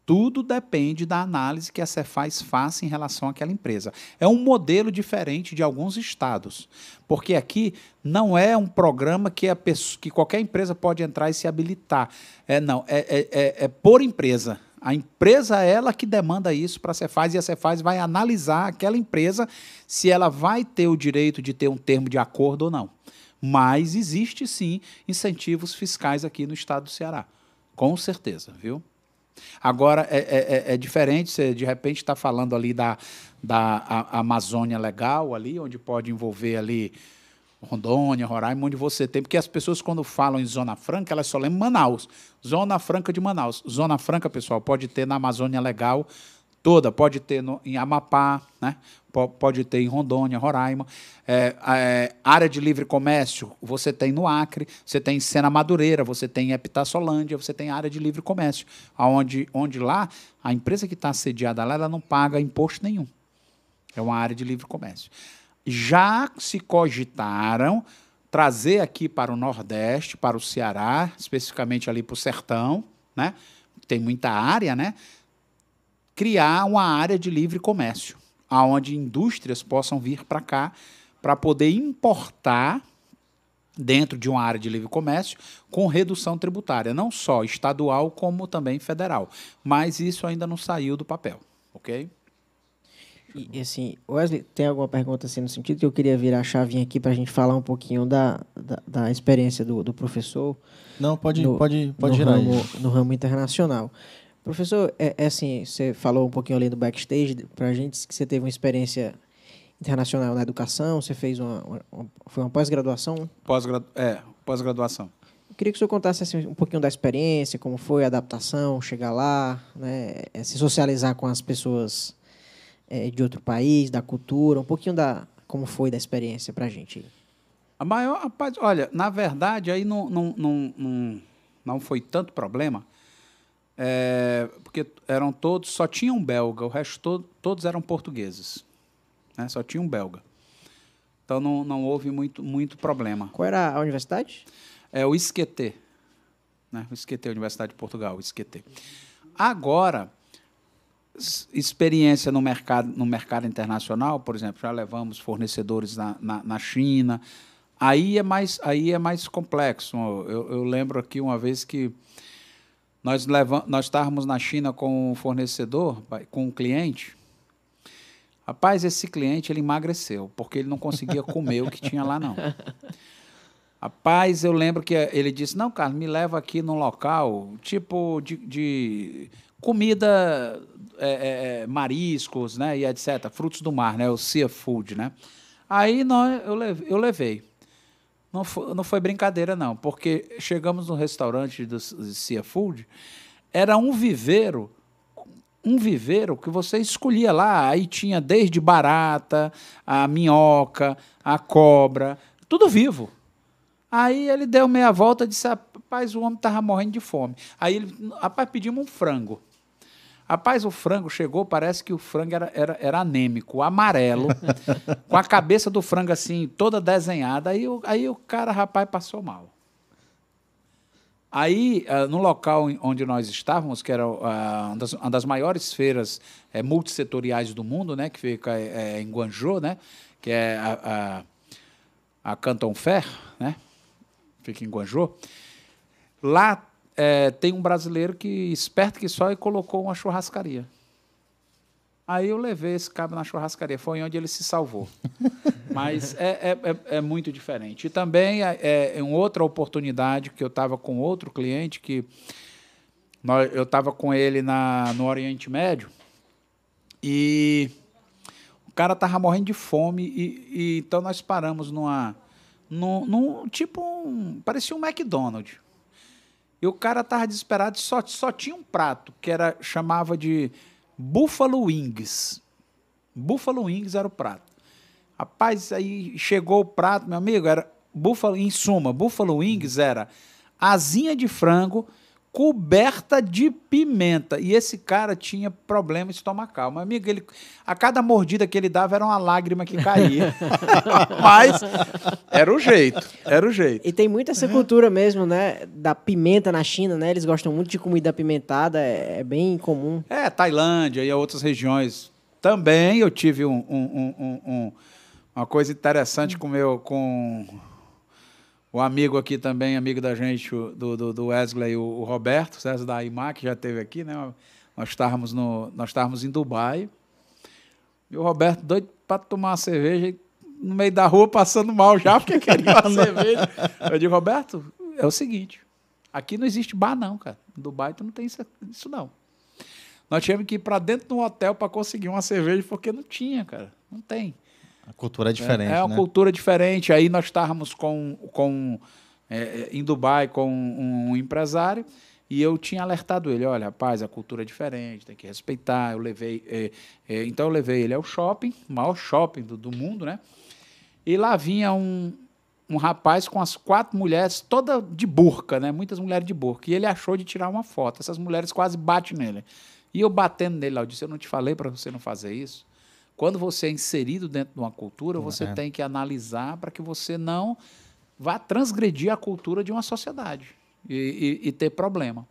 Speaker 2: Tudo depende da análise que a Cefaz faça em relação àquela empresa. É um modelo diferente de alguns estados, porque aqui não é um programa que, a pessoa, que qualquer empresa pode entrar e se habilitar. É, não, é, é, é, é por empresa. A empresa é ela que demanda isso para a Cefaz e a Cefaz vai analisar aquela empresa se ela vai ter o direito de ter um termo de acordo ou não. Mas existe sim incentivos fiscais aqui no estado do Ceará. Com certeza, viu? Agora, é, é, é, é diferente, você de repente está falando ali da, da Amazônia Legal, ali, onde pode envolver ali Rondônia, Roraima, onde você tem, porque as pessoas quando falam em Zona Franca, elas só lembram Manaus. Zona Franca de Manaus. Zona Franca, pessoal, pode ter na Amazônia Legal toda, pode ter no, em Amapá, né? pode ter em Rondônia, Roraima. É, é, área de livre comércio, você tem no Acre, você tem em Sena Madureira, você tem em Epitassolândia, você tem área de livre comércio, onde, onde lá, a empresa que está sediada lá, ela não paga imposto nenhum. É uma área de livre comércio já se cogitaram trazer aqui para o Nordeste, para o Ceará, especificamente ali para o Sertão, né? tem muita área, né? Criar uma área de livre comércio, aonde indústrias possam vir para cá para poder importar dentro de uma área de livre comércio com redução tributária, não só estadual como também federal. Mas isso ainda não saiu do papel, ok?
Speaker 3: E, assim, Wesley, tem alguma pergunta assim no sentido que eu queria virar a chavinha aqui para a gente falar um pouquinho da, da, da experiência do, do professor?
Speaker 1: Não, pode, no, pode, pode no girar
Speaker 3: ramo, aí. No ramo internacional. Professor, é, é, assim, você falou um pouquinho ali do backstage para a gente, que você teve uma experiência internacional na educação, você fez uma, uma foi uma pós-graduação?
Speaker 2: Pós-gradu é, pós-graduação.
Speaker 3: Eu queria que o senhor contasse assim, um pouquinho da experiência, como foi a adaptação, chegar lá, né, é, se socializar com as pessoas é, de outro país, da cultura, um pouquinho da como foi da experiência para a gente.
Speaker 2: A maior, rapaz, olha, na verdade aí não, não, não, não, não foi tanto problema, é, porque eram todos, só tinha um belga, o resto todo, todos eram portugueses, né? só tinha um belga. Então não, não houve muito, muito problema.
Speaker 3: Qual era a universidade?
Speaker 2: É o Isquetê, né? o Isquetê, Universidade de Portugal, o. Agora, experiência no mercado, no mercado internacional, por exemplo, já levamos fornecedores na, na, na China. Aí é mais, aí é mais complexo. Eu, eu lembro aqui uma vez que nós, levamos, nós estávamos na China com um fornecedor, com um cliente. Rapaz, esse cliente ele emagreceu, porque ele não conseguia comer o que tinha lá, não. Rapaz, eu lembro que ele disse: Não, Carlos, me leva aqui num local tipo de, de comida é, é, mariscos, né, e etc., frutos do mar, né, o seafood, né. Aí nós, eu, eu levei. Não foi, não foi brincadeira, não, porque chegamos no restaurante do seafood, era um viveiro, um viveiro que você escolhia lá, aí tinha desde barata, a minhoca, a cobra, tudo vivo. Aí ele deu meia volta e disse, rapaz, o homem estava morrendo de fome. Aí ele, rapaz, pedimos um frango. Rapaz, o frango chegou, parece que o frango era, era, era anêmico, amarelo, com a cabeça do frango assim, toda desenhada. Aí, aí o cara, rapaz, passou mal. Aí, uh, no local onde nós estávamos, que era uh, uma, das, maiores feiras uh, multissetoriais do mundo, né, que fica em Guangzhou, né, que é a, a, a Canton Fair, né, fica em Guangzhou, Lá é, tem um brasileiro que, esperto que só, e colocou uma churrascaria. Aí eu levei esse cabo na churrascaria, foi onde ele se salvou. Mas é, é, é, é, muito diferente. E também é, é uma outra oportunidade que eu estava com outro cliente, que nós, eu estava com ele na, no Oriente Médio, e o cara estava morrendo de fome, e, e, então nós paramos numa. Num, num tipo um. Parecia um McDonald's. E o cara estava desesperado, só, só tinha um prato, que era chamava de Buffalo Wings. Buffalo Wings era o prato. Rapaz, aí chegou o prato, meu amigo, era Buffalo, em suma, Buffalo Wings era asinha de frango coberta de pimenta. E esse cara tinha problema estomacal. Meu amigo, ele, a cada mordida que ele dava era uma lágrima que caía. Mas era o jeito, era o jeito.
Speaker 3: E tem muito essa cultura mesmo, né? Da pimenta na China, né? Eles gostam muito de comida apimentada, é, é bem comum.
Speaker 2: É, Tailândia e outras regiões também. Eu tive um, um, um, um uma coisa interessante com meu com o amigo aqui também, amigo da gente, do, do, do Wesley, o, o Roberto César da IMAC, já esteve aqui, né? Nós estávamos, no, nós estávamos em Dubai. E o Roberto doido para tomar uma cerveja, no meio da rua passando mal já, porque queria uma cerveja. Eu digo, Roberto, é o seguinte, aqui não existe bar não, cara. Em Dubai tu não tem isso, isso não. Nós tivemos que ir para dentro do hotel para conseguir uma cerveja, porque não tinha, cara. Não tem.
Speaker 1: A cultura é diferente.
Speaker 2: É, é uma
Speaker 1: né?
Speaker 2: cultura diferente. Aí nós estávamos com, com é, em Dubai com um, um, empresário e eu tinha alertado ele, olha, rapaz, a cultura é diferente, tem que respeitar. Eu levei, é, é, então eu levei ele ao shopping, o maior shopping do, do mundo, né? E lá vinha um, um rapaz com as quatro mulheres, toda de burca, né? Muitas mulheres de burca. E ele achou de tirar uma foto. Essas mulheres quase batem nele. E eu batendo nele lá, eu disse, eu não te falei para você não fazer isso? Quando você é inserido dentro de uma cultura, você é. tem que analisar para que você não vá transgredir a cultura de uma sociedade e, e, e ter problema.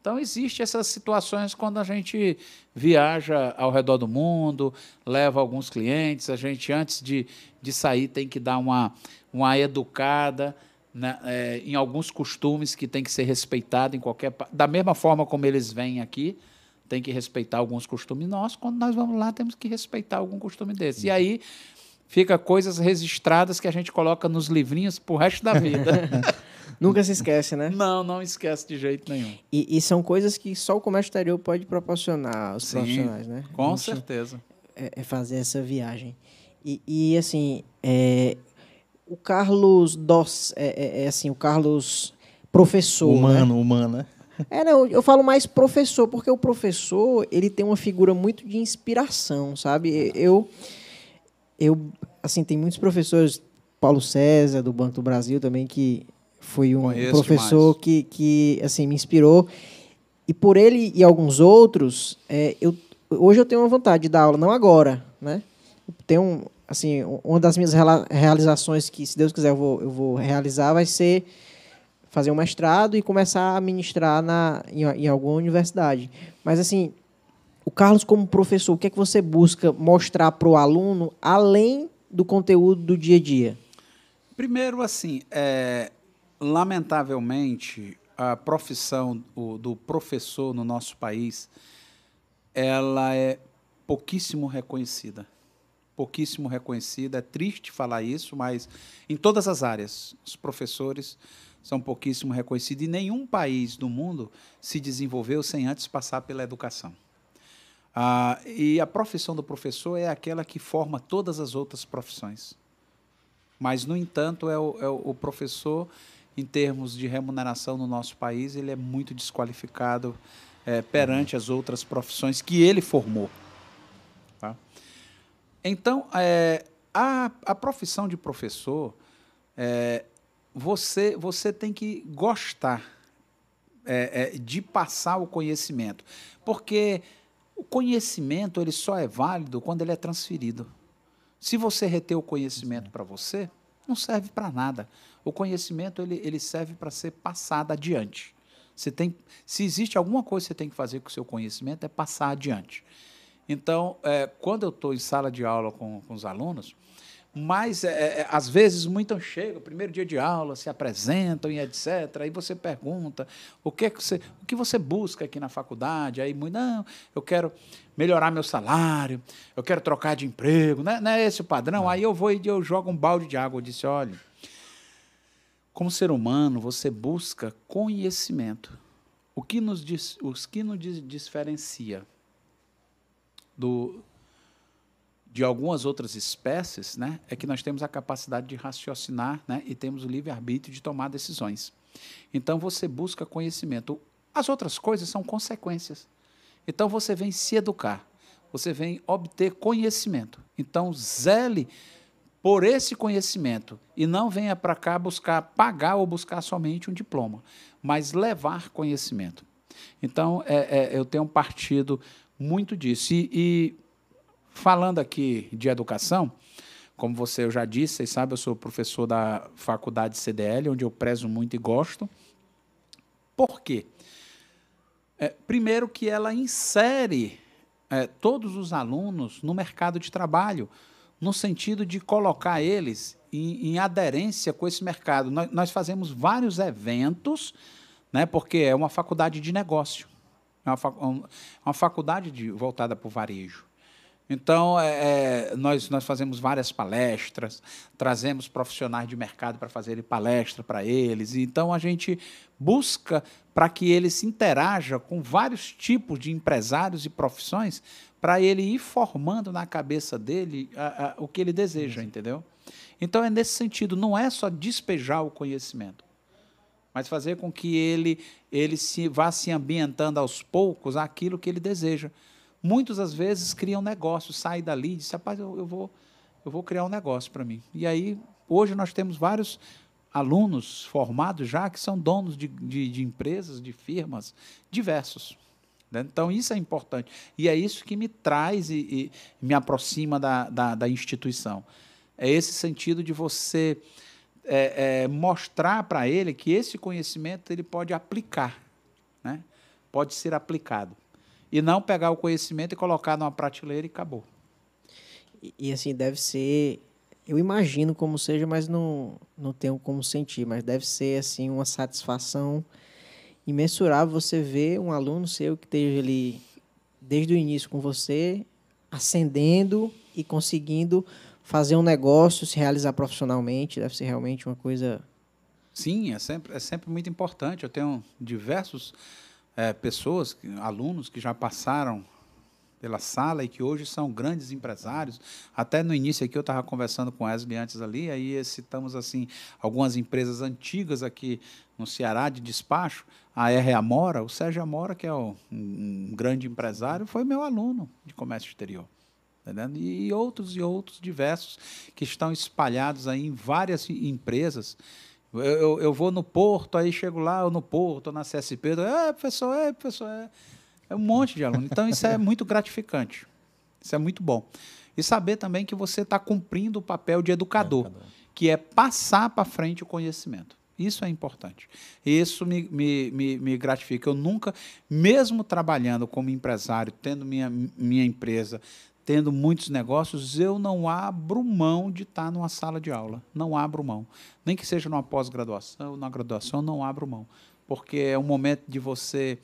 Speaker 2: Então, existem essas situações quando a gente viaja ao redor do mundo, leva alguns clientes, a gente, antes de, de sair, tem que dar uma, uma educada né, é, em alguns costumes que tem que ser respeitado em qualquer. Da mesma forma como eles vêm aqui, tem que respeitar alguns costumes nossos. Quando nós vamos lá, temos que respeitar algum costume desse. E aí fica coisas registradas que a gente coloca nos livrinhos pro resto da vida.
Speaker 3: Nunca se esquece, né?
Speaker 2: Não, não esquece de jeito nenhum.
Speaker 3: E, e são coisas que só o comércio exterior pode proporcionar aos Sim, profissionais, né?
Speaker 2: Com certeza.
Speaker 3: É, é, fazer essa viagem. E, e assim, é, o Carlos Dos, é, é, é, assim, o Carlos professor.
Speaker 1: Humano,
Speaker 3: né?
Speaker 1: humano, né?
Speaker 3: É, não, eu falo mais professor, porque o professor, ele tem uma figura muito de inspiração, sabe? Eu, eu assim, tem muitos professores, Paulo César, do Banco do Brasil também, que foi um Conheço professor que, que, assim, me inspirou. E por ele e alguns outros, é, eu, hoje eu tenho uma vontade de dar aula, não agora, né? Tenho, assim, uma das minhas realizações que, se Deus quiser, eu vou, eu vou realizar, vai ser fazer um mestrado e começar a ministrar na, em, em alguma universidade. Mas, assim, o Carlos, como professor, o que é que você busca mostrar para o aluno, além do conteúdo do dia a dia?
Speaker 2: Primeiro, assim, é, lamentavelmente, a profissão do professor no nosso país, ela é pouquíssimo reconhecida. Pouquíssimo reconhecida. É triste falar isso, mas em todas as áreas, os professores são pouquíssimo reconhecidos e nenhum país do mundo se desenvolveu sem antes passar pela educação. Ah, e a profissão do professor é aquela que forma todas as outras profissões. Mas, no entanto, é o, é o professor, em termos de remuneração no nosso país, ele é muito desqualificado é, perante as outras profissões que ele formou. Tá? Então, é, a, a profissão de professor, é, você, você tem que gostar é, é, de passar o conhecimento. Porque o conhecimento ele só é válido quando ele é transferido. Se você reter o conhecimento para você, não serve para nada. O conhecimento ele, ele serve para ser passado adiante. Você tem, se existe alguma coisa que você tem que fazer com o seu conhecimento, é passar adiante. Então, é, quando eu estou em sala de aula com, com os alunos, mas é, é, às vezes muitos chegam, primeiro dia de aula, se apresentam e etc. Aí você pergunta o que, é que você, o que você busca aqui na faculdade? Aí muito, não, eu quero melhorar meu salário, eu quero trocar de emprego, não é, não é esse o padrão? Aí eu vou e eu jogo um balde de água. Eu disse, olha, como ser humano, você busca conhecimento. O que nos, os que nos diferencia do, de algumas outras espécies, né, é que nós temos a capacidade de raciocinar né, e temos o livre-arbítrio de tomar decisões. Então você busca conhecimento. As outras coisas são consequências. Então você vem se educar, você vem obter conhecimento. Então zele por esse conhecimento e não venha para cá buscar pagar ou buscar somente um diploma, mas levar conhecimento. Então é, é, eu tenho partido muito disso. E, e Falando aqui de educação, como você já disse, vocês sabem, eu sou professor da faculdade CDL, onde eu prezo muito e gosto. Por quê? É, primeiro que ela insere é, todos os alunos no mercado de trabalho, no sentido de colocar eles em, em aderência com esse mercado. Nós, nós, fazemos vários eventos, né, porque é uma faculdade de negócio, é uma, uma faculdade de, voltada para o varejo. Então, é, é, nós, nós fazemos várias palestras, trazemos profissionais de mercado para fazerem palestra para eles. Então, a gente busca para que ele se interaja com vários tipos de empresários e profissões, para ele ir formando na cabeça dele a, a, o que ele deseja, entendeu? Então, é nesse sentido, não é só despejar o conhecimento, mas fazer com que ele, ele se, vá se ambientando aos poucos aquilo que ele deseja muitas às vezes criam negócios, saem dali e dizem, rapaz, eu, eu, vou, eu vou criar um negócio para mim. E aí, hoje nós temos vários alunos formados já que são donos de, de, de empresas, de firmas diversos. Né? Então, isso é importante. E é isso que me traz e, e me aproxima da, da, da, instituição. É esse sentido de você é, é, mostrar para ele que esse conhecimento ele pode aplicar, né? pode ser aplicado. E não pegar o conhecimento e colocar numa prateleira e acabou.
Speaker 3: E, e assim, deve ser. Eu imagino como seja, mas não, não tenho como sentir. Mas deve ser assim uma satisfação imensurável você ver um aluno seu que esteja ali desde o início com você, ascendendo e conseguindo fazer um negócio, se realizar profissionalmente. Deve ser realmente uma coisa.
Speaker 2: Sim, é sempre, é sempre muito importante. Eu tenho diversos é, pessoas, alunos que já passaram pela sala e que hoje são grandes empresários. Até no início aqui eu estava conversando com Wesley antes ali, aí citamos assim algumas empresas antigas aqui no Ceará de despacho. A R Amora, o Sérgio Amora, que é um, um grande empresário, foi meu aluno de comércio exterior. Entendendo? E outros e outros diversos que estão espalhados aí em várias empresas eu, eu, eu, vou no Porto, aí chego lá, eu no Porto, na CSP, é, professor, é, professor, é. É um monte de aluno. Então, isso é muito gratificante. Isso é muito bom. E saber também que você está cumprindo o papel de educador, educador. que é passar para frente o conhecimento. Isso é importante. Isso me, me, me, me, gratifica. Eu nunca, mesmo trabalhando como empresário, tendo minha, minha empresa, tendo muitos negócios, eu não abro mão de estar numa sala de aula. Não abro mão. Nem que seja numa pós-graduação, na graduação, não abro mão. Porque é um momento de você.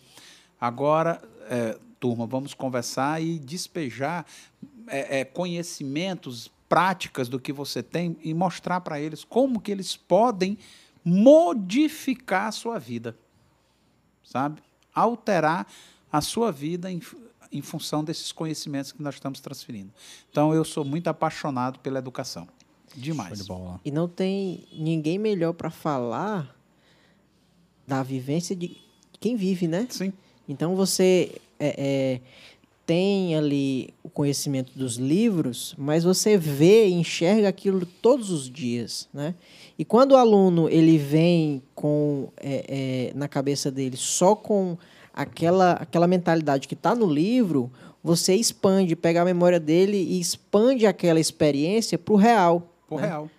Speaker 2: Agora, é, turma, vamos conversar e despejar é, é, conhecimentos, práticas do que você tem e mostrar para eles como que eles podem modificar a sua vida. Sabe? Alterar a sua vida em função desses conhecimentos que nós estamos transferindo. Então, eu sou muito apaixonado pela educação. Demais. De
Speaker 3: e não tem ninguém melhor para falar da vivência de quem vive, né?
Speaker 2: Sim.
Speaker 3: Então, você é, é, tem ali o conhecimento dos livros, mas você vê e enxerga aquilo todos os dias, né? E quando o aluno ele vem com é, é na cabeça dele só com aquela, aquela mentalidade que está no livro, você expande, pega a memória dele e expande aquela experiência para o real.
Speaker 2: Para o né? real.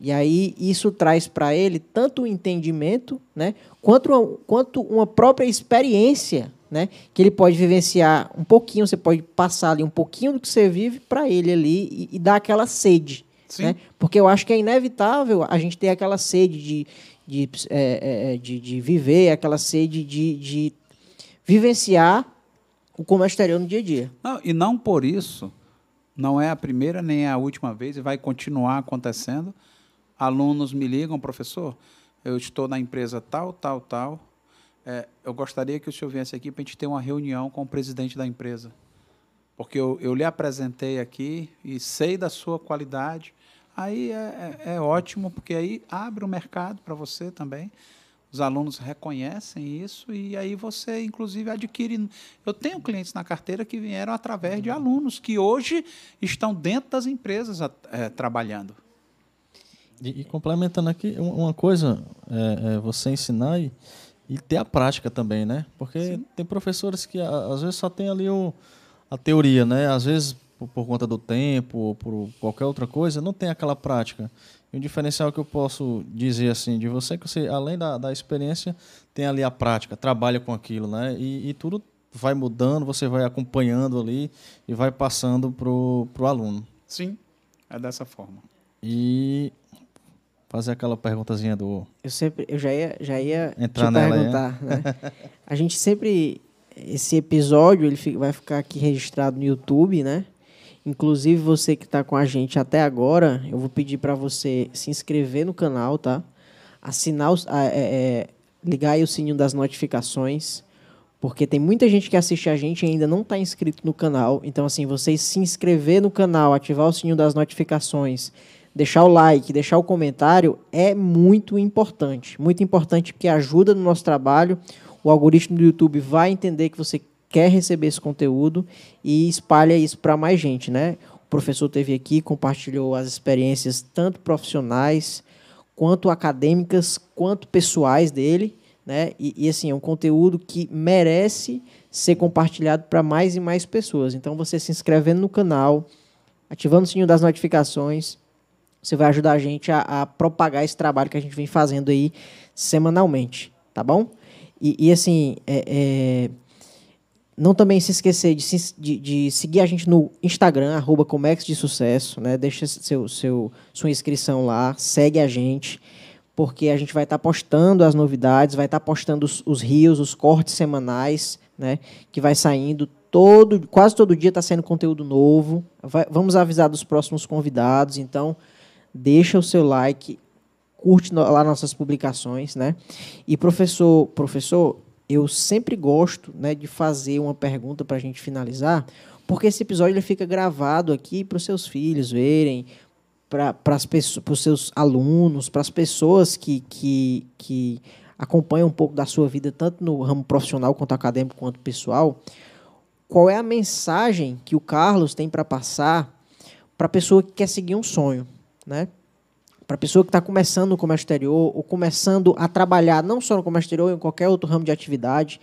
Speaker 3: E aí isso traz para ele tanto o entendimento, né, quanto uma, quanto uma própria experiência, né, que ele pode vivenciar um pouquinho, você pode passar ali um pouquinho do que você vive para ele ali e, e dar aquela sede, Né? Porque eu acho que é inevitável a gente ter aquela sede de, de, é, é, de, de viver, aquela sede de, de vivenciar o comércio exterior no dia a dia.
Speaker 2: Não, e não por isso, não é a primeira nem a última vez, e vai continuar acontecendo. Alunos me ligam, professor, eu estou na empresa tal, tal, tal. É, eu gostaria que o senhor viesse aqui para a gente ter uma reunião com o presidente da empresa. Porque eu, eu lhe apresentei aqui e sei da sua qualidade. Aí é, é, é ótimo, porque aí abre o mercado para você também os alunos reconhecem isso e aí você, inclusive, adquire. Eu tenho clientes na carteira que vieram através de alunos que hoje estão dentro das empresas é, trabalhando.
Speaker 1: E, e, complementando aqui, uma coisa é, é você ensinar e, e, ter a prática também, né? Porque Sim. tem professores que às vezes só tem ali o, a teoria, né? Às vezes por, por conta do tempo ou por qualquer outra coisa, não tem aquela prática. E um diferencial que eu posso dizer assim de você é que você, além da, da experiência, tem ali a prática, trabalha com aquilo, né? E, e tudo vai mudando, você vai acompanhando ali e vai passando para o aluno.
Speaker 2: Sim, é dessa forma.
Speaker 1: E fazer aquela perguntazinha do.
Speaker 3: Eu sempre, eu já ia, já ia Entrar te nela, perguntar, é? né? A gente sempre esse episódio ele vai ficar aqui registrado no YouTube, né? Inclusive, você que está com a gente até agora, eu vou pedir para você se inscrever no canal, tá? Assinar, os, é, é, ligar aí o sininho das notificações, porque tem muita gente que assiste a gente e ainda não está inscrito no canal. Então, assim, você se inscrever no canal, ativar o sininho das notificações, deixar o like, deixar o comentário, é muito importante. Muito importante porque ajuda no nosso trabalho. O algoritmo do YouTube vai entender que você quer receber esse conteúdo e espalha isso para mais gente, né? O professor teve aqui, compartilhou as experiências tanto profissionais quanto acadêmicas, quanto pessoais dele, né? E, e assim, é um conteúdo que merece ser compartilhado para mais e mais pessoas. Então, você se inscrevendo no canal, ativando o sininho das notificações, você vai ajudar a gente a, a propagar esse trabalho que a gente vem fazendo aí semanalmente, tá bom? E, e assim, é, é não também se esquecer de, de, de, seguir a gente no Instagram, arroba Comex de Sucesso, né? Deixa seu, seu, sua inscrição lá, segue a gente, porque a gente vai estar tá postando as novidades, vai estar tá postando os, os rios, os cortes semanais, né? Que vai saindo todo, quase todo dia está saindo conteúdo novo. Vai, vamos avisar dos próximos convidados, então deixa o seu like, curte lá nossas publicações, né? E professor, professor, eu sempre gosto né, de fazer uma pergunta para a gente finalizar, porque esse episódio ele fica gravado aqui para os seus filhos verem, para os seus alunos, para as pessoas que, que, que acompanham um pouco da sua vida, tanto no ramo profissional quanto acadêmico quanto pessoal. Qual é a mensagem que o Carlos tem para passar para a pessoa que quer seguir um sonho, né? Para a pessoa que está começando no comércio exterior ou começando a trabalhar não só no comércio exterior, em qualquer outro ramo de atividade,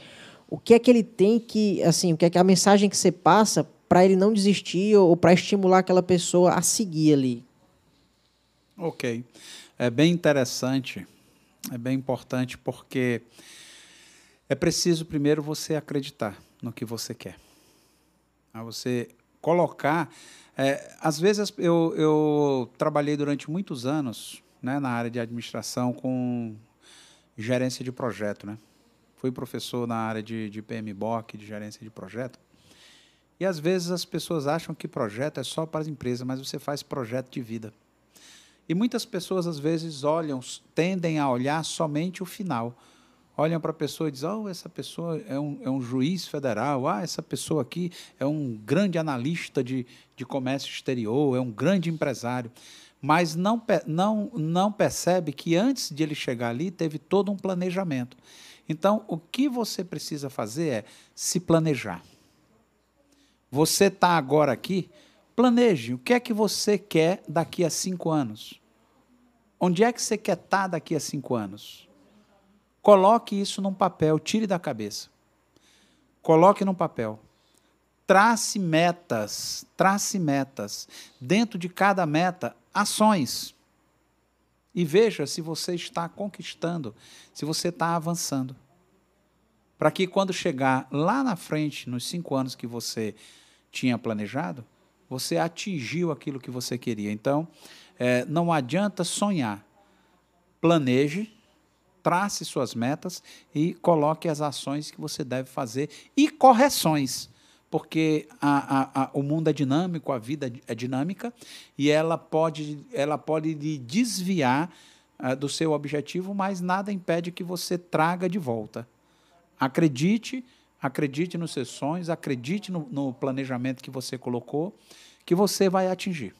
Speaker 3: o que é que ele tem que, assim, o que é que a mensagem que você passa para ele não desistir ou para estimular aquela pessoa a seguir ali?
Speaker 2: Ok. É bem interessante, é bem importante porque é preciso primeiro você acreditar no que você quer. Você colocar é, às vezes eu, eu trabalhei durante muitos anos né, na área de administração com gerência de projeto. Né? Fui professor na área de, de PMBOK, de gerência de projeto. E às vezes as pessoas acham que projeto é só para as empresas, mas você faz projeto de vida. E muitas pessoas às vezes olham, tendem a olhar somente o final olham para a pessoa e dizem: oh, essa pessoa é um, é um juiz federal, ah, essa pessoa aqui é um grande analista de, de comércio exterior, é um grande empresário. Mas não, não, não percebe que antes de ele chegar ali teve todo um planejamento. Então, o que você precisa fazer é se planejar. Você está agora aqui, planeje o que é que você quer daqui a cinco anos. Onde é que você quer estar tá daqui a cinco anos? Coloque isso num papel, tire da cabeça. Coloque num papel. Trace metas, trace metas. Dentro de cada meta, ações. E veja se você está conquistando, se você está avançando. Para que quando chegar lá na frente, nos cinco anos que você tinha planejado, você atingiu aquilo que você queria. Então, É, não adianta sonhar. Planeje, trace suas metas e coloque as ações que você deve fazer e correções. Porque a, a, a, o mundo é dinâmico, a vida é dinâmica e ela pode, ela pode lhe desviar uh, do seu objetivo, mas nada impede que você traga de volta. Acredite, acredite nos seus sonhos, acredite no, no planejamento que você colocou, que você vai atingir.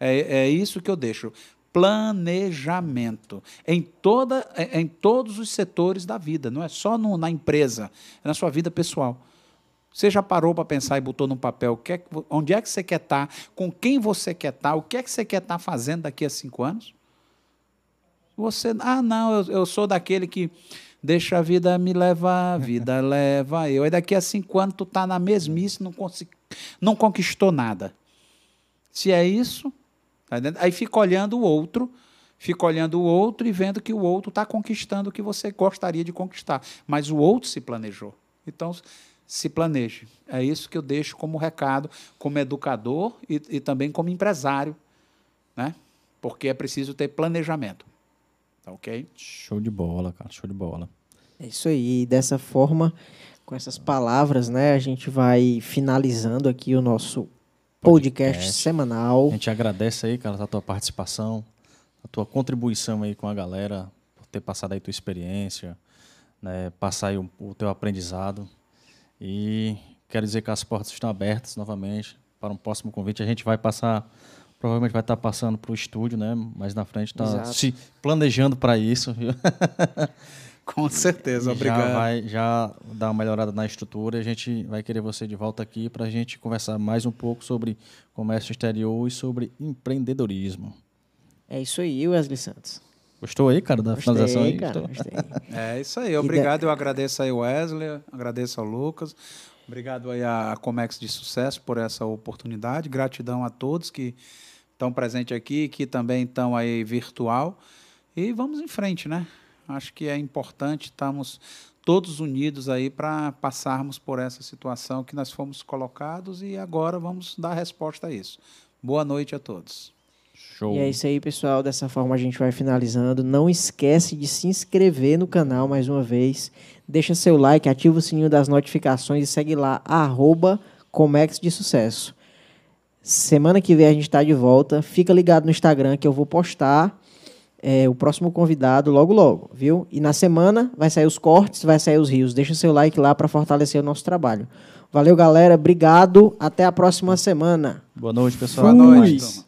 Speaker 2: É, é isso que eu deixo planejamento em, toda, em todos os setores da vida, não é só no, na empresa, é na sua vida pessoal. Você já parou para pensar e botou no papel que é, onde é que você quer estar, tá, com quem você quer estar, tá, o que é que você quer estar tá fazendo daqui a cinco anos? Você, ah, não, eu, eu sou daquele que deixa a vida me levar, a vida leva eu. Aí daqui a cinco anos tu está na mesmice, não, não conquistou nada. Se é isso, Tá Aí fica olhando o outro, fica olhando o outro e vendo que o outro está conquistando o que você gostaria de conquistar. Mas o outro se planejou. Então, se planeje. É isso que eu deixo como recado, como educador e, e também como empresário. Né? Porque é preciso ter planejamento. Tá ok?
Speaker 1: Show de bola, cara. Show de bola.
Speaker 3: É isso aí. E dessa forma, com essas palavras, né, a gente vai finalizando aqui o nosso podcast, podcast semanal.
Speaker 1: A gente agradece aí, cara, a tua participação, a tua contribuição aí com a galera, por ter passado aí tua experiência, né, passar aí o, o teu aprendizado. E quero dizer que as portas estão abertas novamente para um próximo convite. A gente vai passar, provavelmente vai estar passando para o estúdio, né? Mais na frente está se planejando para isso.
Speaker 2: Com certeza, obrigado.
Speaker 1: Já vai já dar uma melhorada na estrutura. A gente vai querer você de volta aqui para a gente conversar mais um pouco sobre comércio exterior e sobre empreendedorismo.
Speaker 3: É isso aí, Wesley Santos.
Speaker 1: Gostou aí, cara, da
Speaker 3: gostei,
Speaker 1: finalização aí?
Speaker 3: Cara, gostei.
Speaker 2: É isso aí, obrigado. Eu agradeço aí o Wesley, agradeço ao Lucas. Obrigado aí à Comex de Sucesso por essa oportunidade. Gratidão a todos que estão presentes aqui, que também estão aí virtual. E vamos em frente, né? Acho que é importante estarmos todos unidos aí para passarmos por essa situação que nós fomos colocados e agora vamos dar resposta a isso. Boa noite a todos.
Speaker 3: Show. E é isso aí, pessoal. Dessa forma a gente vai finalizando. Não esquece de se inscrever no canal mais uma vez. Deixa seu like, ativa o sininho das notificações e segue lá, arroba Comex de Sucesso. Semana que vem a gente está de volta. Fica ligado no Instagram que eu vou postar é, o próximo convidado logo logo, viu? E na semana vai sair os cortes, vai sair os rios. Deixa seu like lá para fortalecer o nosso trabalho. Valeu, galera. Obrigado. Até a próxima semana.
Speaker 1: Boa noite, pessoal.
Speaker 2: Boa noite.